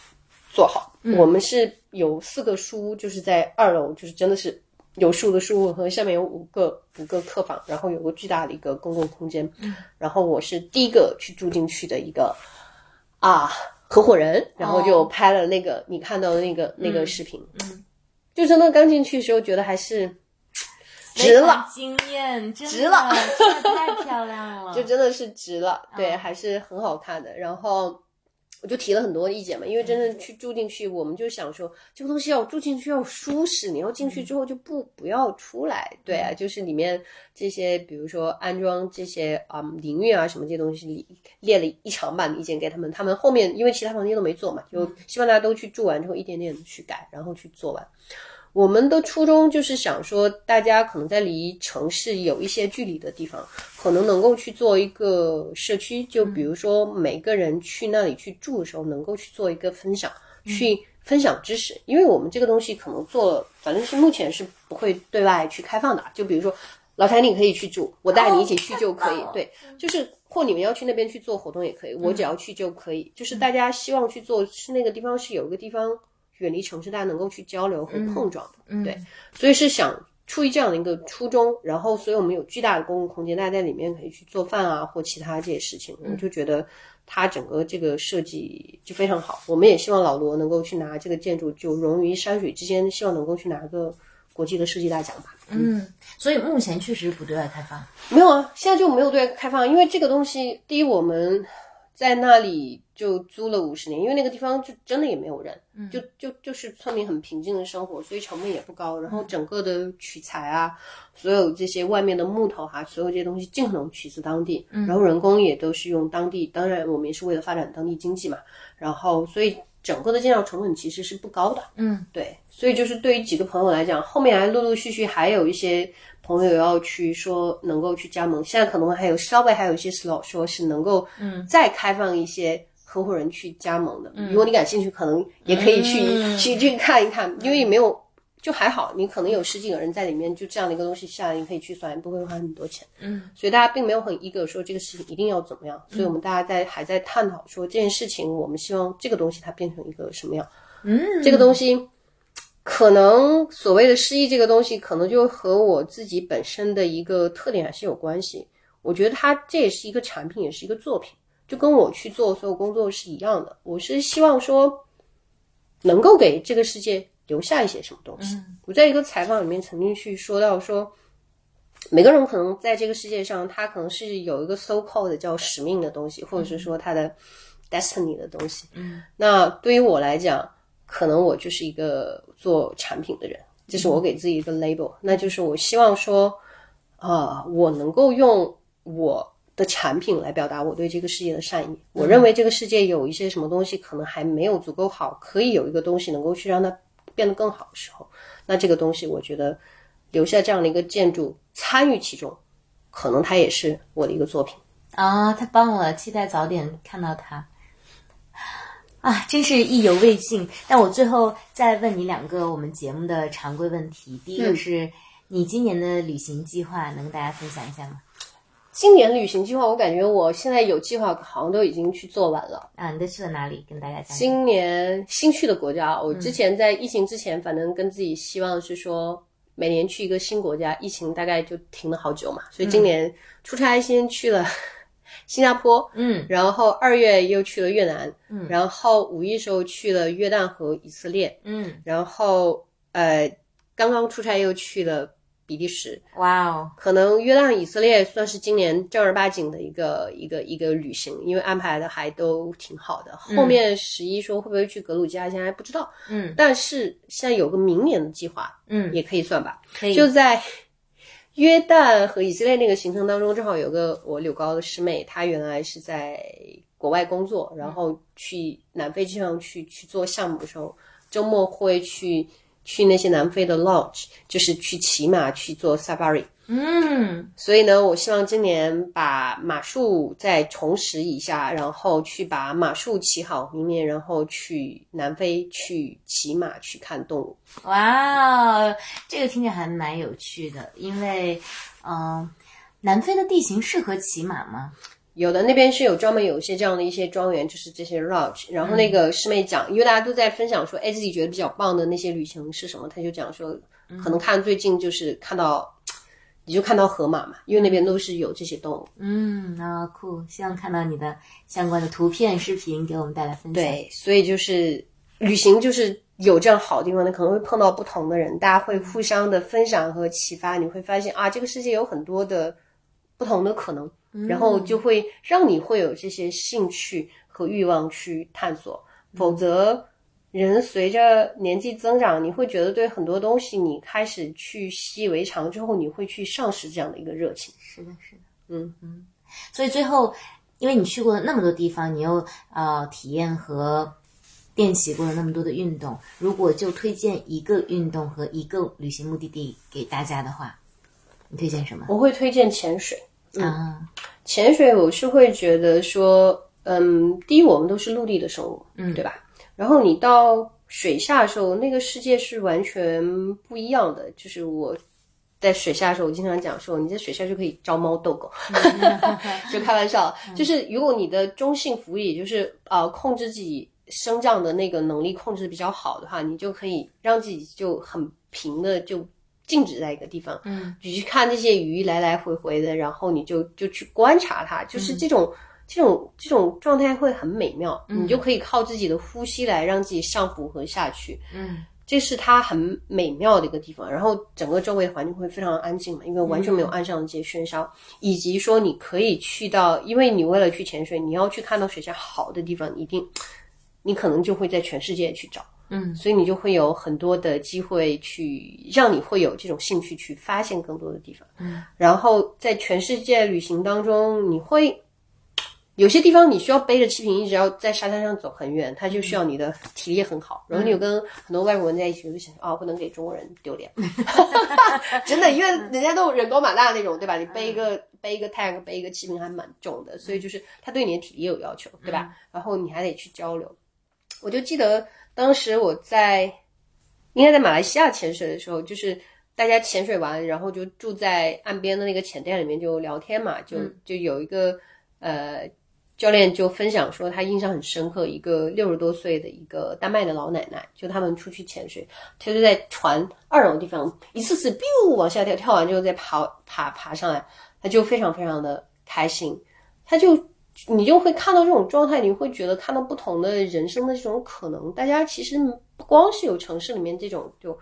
做好。我们是有四个书屋，就是在二楼，就是真的是有树的书屋和下面有五个五个客房，然后有个巨大的一个公共空间。然后我是第一个去住进去的一个啊合伙人，然后就拍了那个、你看到的那个那个视频。嗯，就真的刚进去的时候，觉得还是值了。惊艳，值了真的太漂亮了，就真的是值了，对，嗯还是很好看的。然后我就提了很多意见嘛，因为真正去住进去，我们就想说这个东西要住进去要舒适，你要进去之后就不不要出来。对啊，就是里面这些，比如说安装这些啊淋浴啊什么这些东西，列了一长版的意见给他们。他们后面因为其他房间都没做嘛，就希望大家都去住完之后一点点去改，然后去做完。我们的初衷就是想说，大家可能在离城市有一些距离的地方，可能能够去做一个社区，就比如说每个人去那里去住的时候，能够去做一个分享，去分享知识。因为我们这个东西可能做，反正是目前是不会对外去开放的。就比如说老谭，你可以去住，我带你一起去就可以。对，就是或你们要去那边去做活动也可以，我只要去就可以。就是大家希望去做，是那个地方是有一个地方。远离城市，大家能够去交流和碰撞的，对，所以是想出于这样的一个初衷，然后，所以我们有巨大的公共空间，大家在里面可以去做饭啊，或其他这些事情，我就觉得它整个这个设计就非常好。我们也希望老罗能够去拿这个建筑，就融于山水之间，希望能够去拿个国际的设计大奖吧。嗯，所以目前确实不对外开放，没有啊，现在就没有对外开放，因为这个东西，第一我们。在那里就租了五十年，因为那个地方就真的也没有人，就就就是村民很平静的生活，所以成本也不高。然后整个的取材啊，所有这些外面的木头哈，所有这些东西尽可能取自当地。然后人工也都是用当地，当然我们也是为了发展当地经济嘛。然后所以整个的建造成本其实是不高的。嗯，对，所以就是对于几个朋友来讲，后面还陆陆续续还有一些。朋友要去说能够去加盟，现在可能还有稍微还有一些 slot 说是能够嗯再开放一些合伙人去加盟的。如果你感兴趣，可能也可以去去去看一看，因为也没有就还好，你可能有十几个人在里面，就这样的一个东西下来，你可以去算，不会花很多钱。嗯，所以大家并没有很一个说这个事情一定要怎么样，所以我们大家在还在探讨说这件事情，我们希望这个东西它变成一个什么样？嗯，这个东西。可能所谓的失意这个东西，可能就和我自己本身的一个特点还是有关系。我觉得它这也是一个产品，也是一个作品，就跟我去做所有工作是一样的。我是希望说，能够给这个世界留下一些什么东西。我在一个采访里面曾经去说到说，每个人可能在这个世界上，他可能是有一个 so called 叫使命的东西，或者是说他的 destiny 的东西。嗯，那对于我来讲。可能我就是一个做产品的人，这是我给自己一个 label，那就是我希望说，啊，我能够用我的产品来表达我对这个世界的善意。我认为这个世界有一些什么东西可能还没有足够好，可以有一个东西能够去让它变得更好的时候，那这个东西我觉得留下这样的一个建筑参与其中，可能它也是我的一个作品啊！太棒了，期待早点看到它。啊，真是意犹未尽。但我最后再问你两个我们节目的常规问题。第一个是你今年的旅行计划，能跟大家分享一下吗？今年旅行计划，我感觉我现在有计划，好像都已经去做完了。啊，你都去了哪里？跟大家讲。今年新去的国家，我之前在疫情之前，反正跟自己希望是说每年去一个新国家。疫情大概就停了好久嘛，所以今年出差先去了。新加坡，嗯，然后二月又去了越南，嗯，然后五一时候去了约旦和以色列，嗯，然后呃，刚刚出差又去了比利时，哇哦，可能约旦、以色列算是今年正儿八经的一个一个一个旅行，因为安排的还都挺好的。后面十一说会不会去格鲁吉亚，现在还不知道，嗯，但是现在有个明年的计划，嗯，也可以算吧，可以。就在。约旦和以色列那个行程当中，正好有个我柳高的师妹，她原来是在国外工作，然后去南非经常去去做项目的时候，周末会去去那些南非的 lodge，就是去骑马去做 safari。嗯，所以呢，我希望今年把马术再重拾一下，然后去把马术骑好，明年然后去南非去骑马去看动物。哇，这个听着还蛮有趣的，因为，嗯，南非的地形适合骑马吗？有的，那边是有专门有一些这样的一些庄园，就是这些 lodge。然后那个师妹讲，因为大家都在分享说，哎，自己觉得比较棒的那些旅行是什么，他就讲说，可能看最近就是看到。你就看到河马嘛，因为那边都是有这些动物。嗯，那酷，希望看到你的相关的图片、视频，给我们带来分享。对，所以就是旅行，就是有这样好的地方，你可能会碰到不同的人，大家会互相的分享和启发，你会发现啊，这个世界有很多的不同的可能，然后就会让你会有这些兴趣。和欲望去探索，否则人随着年纪增长，你会觉得对很多东西你开始去习以为常之后，你会去丧失这样的一个热情。是的，是的，嗯嗯。所以最后，因为你去过了那么多地方，你又呃体验和练习过了那么多的运动，如果就推荐一个运动和一个旅行目的地给大家的话，你推荐什么？我会推荐潜水。啊，潜水我是会觉得说，嗯，第一我们都是陆地的生物，嗯对吧？然后你到水下的时候，那个世界是完全不一样的。就是我在水下的时候，我经常讲说，你在水下就可以招猫逗狗，就开玩笑。就是如果你的中性服务，也就是呃控制自己升降的那个能力控制的比较好的话，你就可以让自己就很平的就静止在一个地方，嗯，你去看这些鱼来来回回的，然后你就就去观察它，就是这种、这种这种状态会很美妙，你就可以靠自己的呼吸来让自己上浮和下去，嗯，这是它很美妙的一个地方。然后整个周围环境会非常安静嘛，因为完全没有岸上的这些喧嚣，以及说你可以去到，因为你为了去潜水，你要去看到水下好的地方，你一定你可能就会在全世界去找。嗯，所以你就会有很多的机会去让你会有这种兴趣去发现更多的地方。嗯，然后在全世界旅行当中，你会有些地方你需要背着气瓶一直要在沙滩上走很远，它就需要你的 体力很好。然后你有跟很多外国人在一起，我就想啊、不能给中国人丢脸，真的，因为人家都人高马大那种，对吧？你背一个背一个 tank，背一个气瓶还蛮重的，所以就是他对你的体力有要求，对吧？然后你还得去交流。我就记得当时我在应该在马来西亚潜水的时候，就是大家潜水完，然后就住在岸边的那个浅店里面就聊天嘛，就就有一个呃教练就分享说他印象很深刻，一个六十多岁的一个丹麦的老奶奶，就他们出去潜水，她就在船二楼地方一次次 biu 往下跳，跳完之后再爬爬爬上来，她就非常非常的开心，她就。你就会看到这种状态，你会觉得看到不同的人生的这种可能。大家其实不光是有城市里面这种就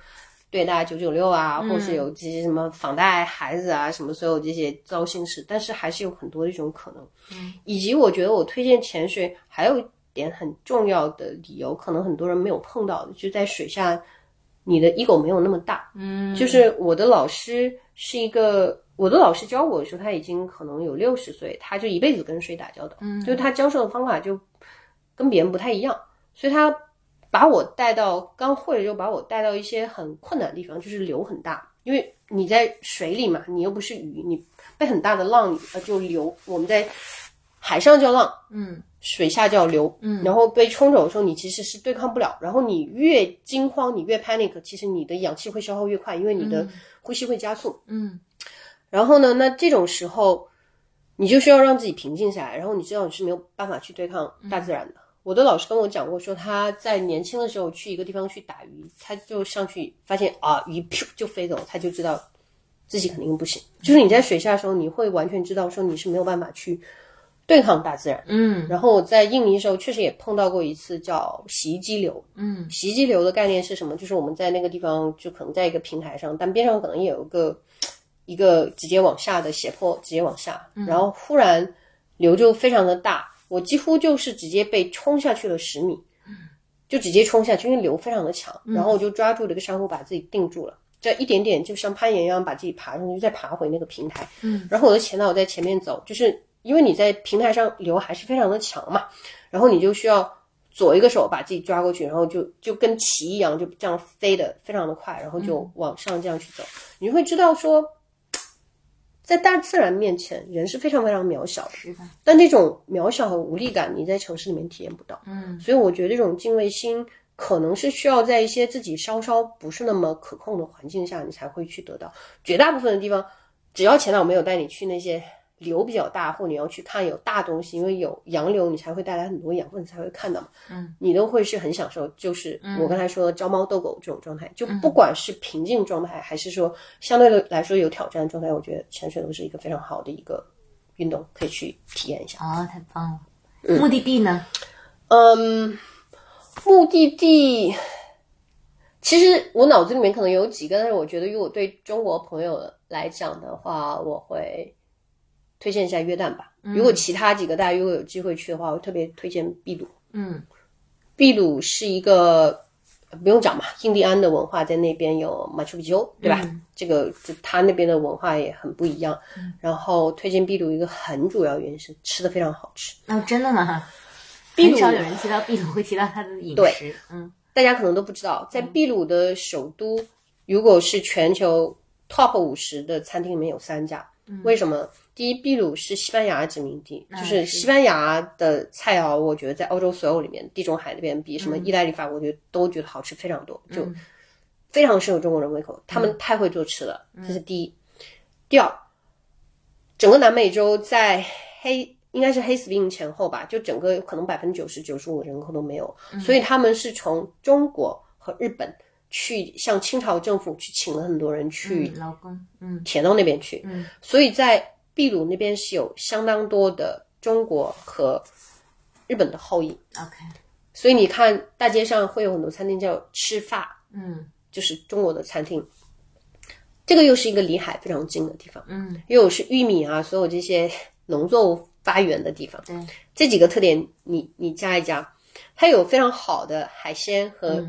对大家九九六啊，或是有这些什么房贷、孩子啊，什么所有这些糟心事，但是还是有很多的这种可能。嗯，以及我觉得我推荐潜水还有一点很重要的理由，可能很多人没有碰到的，就在水下，你的 ego 没有那么大。嗯，就是我的老师是一个。我的老师教我的时候，他已经可能有六十岁，他就一辈子跟水打交道，嗯，就是他教授的方法就跟别人不太一样，所以他把我带到刚会了之后，把我带到一些很困难的地方，就是流很大，因为你在水里嘛，你又不是鱼，你被很大的浪呃就流，我们在海上叫浪，嗯，水下叫流，嗯，然后被冲走的时候，你其实是对抗不了，然后你越惊慌，你越 panic，其实你的氧气会消耗越快，因为你的呼吸会加速，嗯。然后呢？那这种时候，你就需要让自己平静下来。然后你知道你是没有办法去对抗大自然的。我的老师跟我讲过，说他在年轻的时候去一个地方去打鱼，他就上去发现啊，鱼噗就飞走，他就知道自己肯定不行。就是你在水下的时候，你会完全知道说你是没有办法去对抗大自然。嗯然后我在印尼的时候，确实也碰到过一次叫洗衣机流。嗯洗衣机流的概念是什么？就是我们在那个地方就可能在一个平台上，但边上可能也有一个。一个直接往下的斜坡，直接往下，然后忽然流就非常的大，我几乎就是直接被冲下去了十米，就直接冲下去，因为流非常的强，然后我就抓住这个珊瑚把自己定住了，这一点点就像攀岩一样把自己爬上去，再爬回那个平台，嗯，然后我的前导在前面走，就是因为你在平台上流还是非常的强嘛，然后你就需要左一个手把自己抓过去，然后就就跟旗一样就这样飞的非常的快，然后就往上这样去走，你会知道说。在大自然面前，人是非常非常渺小的。是的，但那种渺小和无力感，你在城市里面体验不到。嗯所以我觉得这种敬畏心，可能是需要在一些自己稍稍不是那么可控的环境下，你才会去得到。绝大部分的地方，只要前导没有带你去那些流比较大，或你要去看有大东西，因为有洋流，你才会带来很多养分，才会看到嘛。嗯，你都会是很享受，就是我刚才说的招猫逗狗这种状态，就不管是平静状态，还是说相对的来说有挑战的状态，我觉得潜水都是一个非常好的一个运动，可以去体验一下。哦，太棒了。目的地呢？嗯，目的地，其实我脑子里面可能有几个，但是我觉得，如果对中国朋友来讲的话，我会推荐一下约旦吧。如果其他几个大家如果有机会去的话，我特别推荐秘鲁。嗯秘鲁是一个呃不用讲嘛，印第安的文化在那边有马丘比丘，对吧？这个就他那边的文化也很不一样。然后推荐秘鲁一个很主要原因是吃的非常好吃。哦，真的吗？秘鲁很少有人提到秘鲁会提到它的饮对食。嗯大家可能都不知道，在秘鲁的首都，如果是全球 top 五十的餐厅里面有三家。为什么？第一，秘鲁是西班牙殖民地，就是西班牙的菜肴，我觉得在欧洲所有里面，地中海那边比什么意大利、法国，我觉得都觉得好吃非常多，就非常适合中国人胃口。他们太会做吃了，这是第一。第二，整个南美洲在黑应该是黑死病前后吧，就整个可能百分之九十九十五人口都没有，所以他们是从中国和日本去向清朝政府去请了很多人去嗯，劳工。嗯填到那边去，嗯所以在秘鲁那边是有相当多的中国和日本的后裔，，OK。所以你看大街上会有很多餐厅叫吃法，嗯就是中国的餐厅。这个又是一个离海非常近的地方，嗯，又是玉米啊，所有这些农作物发源的地方。对，这几个特点你你加一加，它有非常好的海鲜和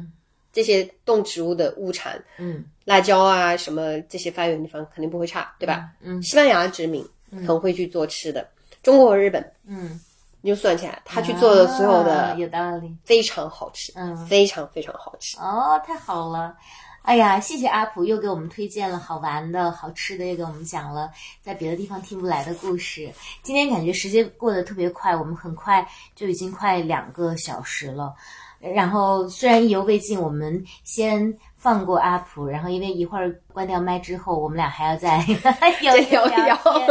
这些动植物的物产，嗯辣椒啊什么这些发源地方肯定不会差，对吧？嗯西班牙殖民很会去做吃的，中国和日本嗯，你就算起来，他去做的所有啊的有道理。非常好吃，嗯非常非常好吃。哦，太好了！哎呀，谢谢阿普又给我们推荐了好玩的、好吃的，又给我们讲了 在别的地方听不来的故事。今天感觉时间过得特别快，我们很快就已经快两个小时了。然后虽然意犹未尽，我们先放过阿普，然后因为一会儿关掉麦之后，我们俩还要再 聊一聊聊天。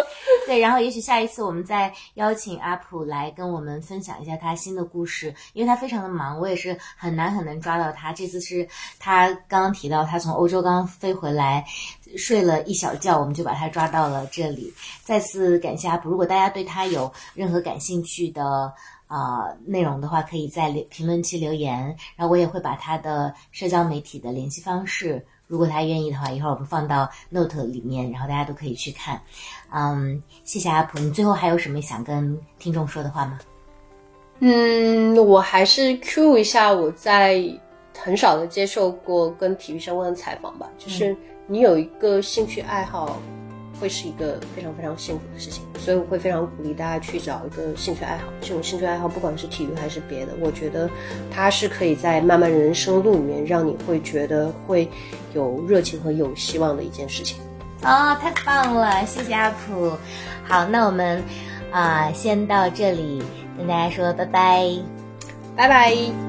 对，然后也许下一次我们再邀请阿普来跟我们分享一下他新的故事，因为他非常的忙，我也是很难很难抓到他。这次是他刚刚提到他从欧洲刚刚飞回来，睡了一小觉，我们就把他抓到了这里。再次感谢阿普，如果大家对他有任何感兴趣的。啊、内容的话，可以在留评论区留言，然后我也会把他的社交媒体的联系方式，如果他愿意的话，一会儿我们放到 Note 里面，然后大家都可以去看。嗯，谢谢阿普，你最后还有什么想跟听众说的话吗？嗯，我还是 Q 一下，我在很少的接受过跟体育相关的采访吧。就是你有一个兴趣爱好，会是一个非常非常幸福的事情。所以我会非常鼓励大家去找一个兴趣爱好。这种兴趣爱好，不管是体育还是别的，我觉得它是可以在漫漫人生路里面，让你会觉得会有热情和有希望的一件事情。哦，太棒了，谢谢阿普。好，那我们啊、先到这里跟大家说拜拜。拜拜。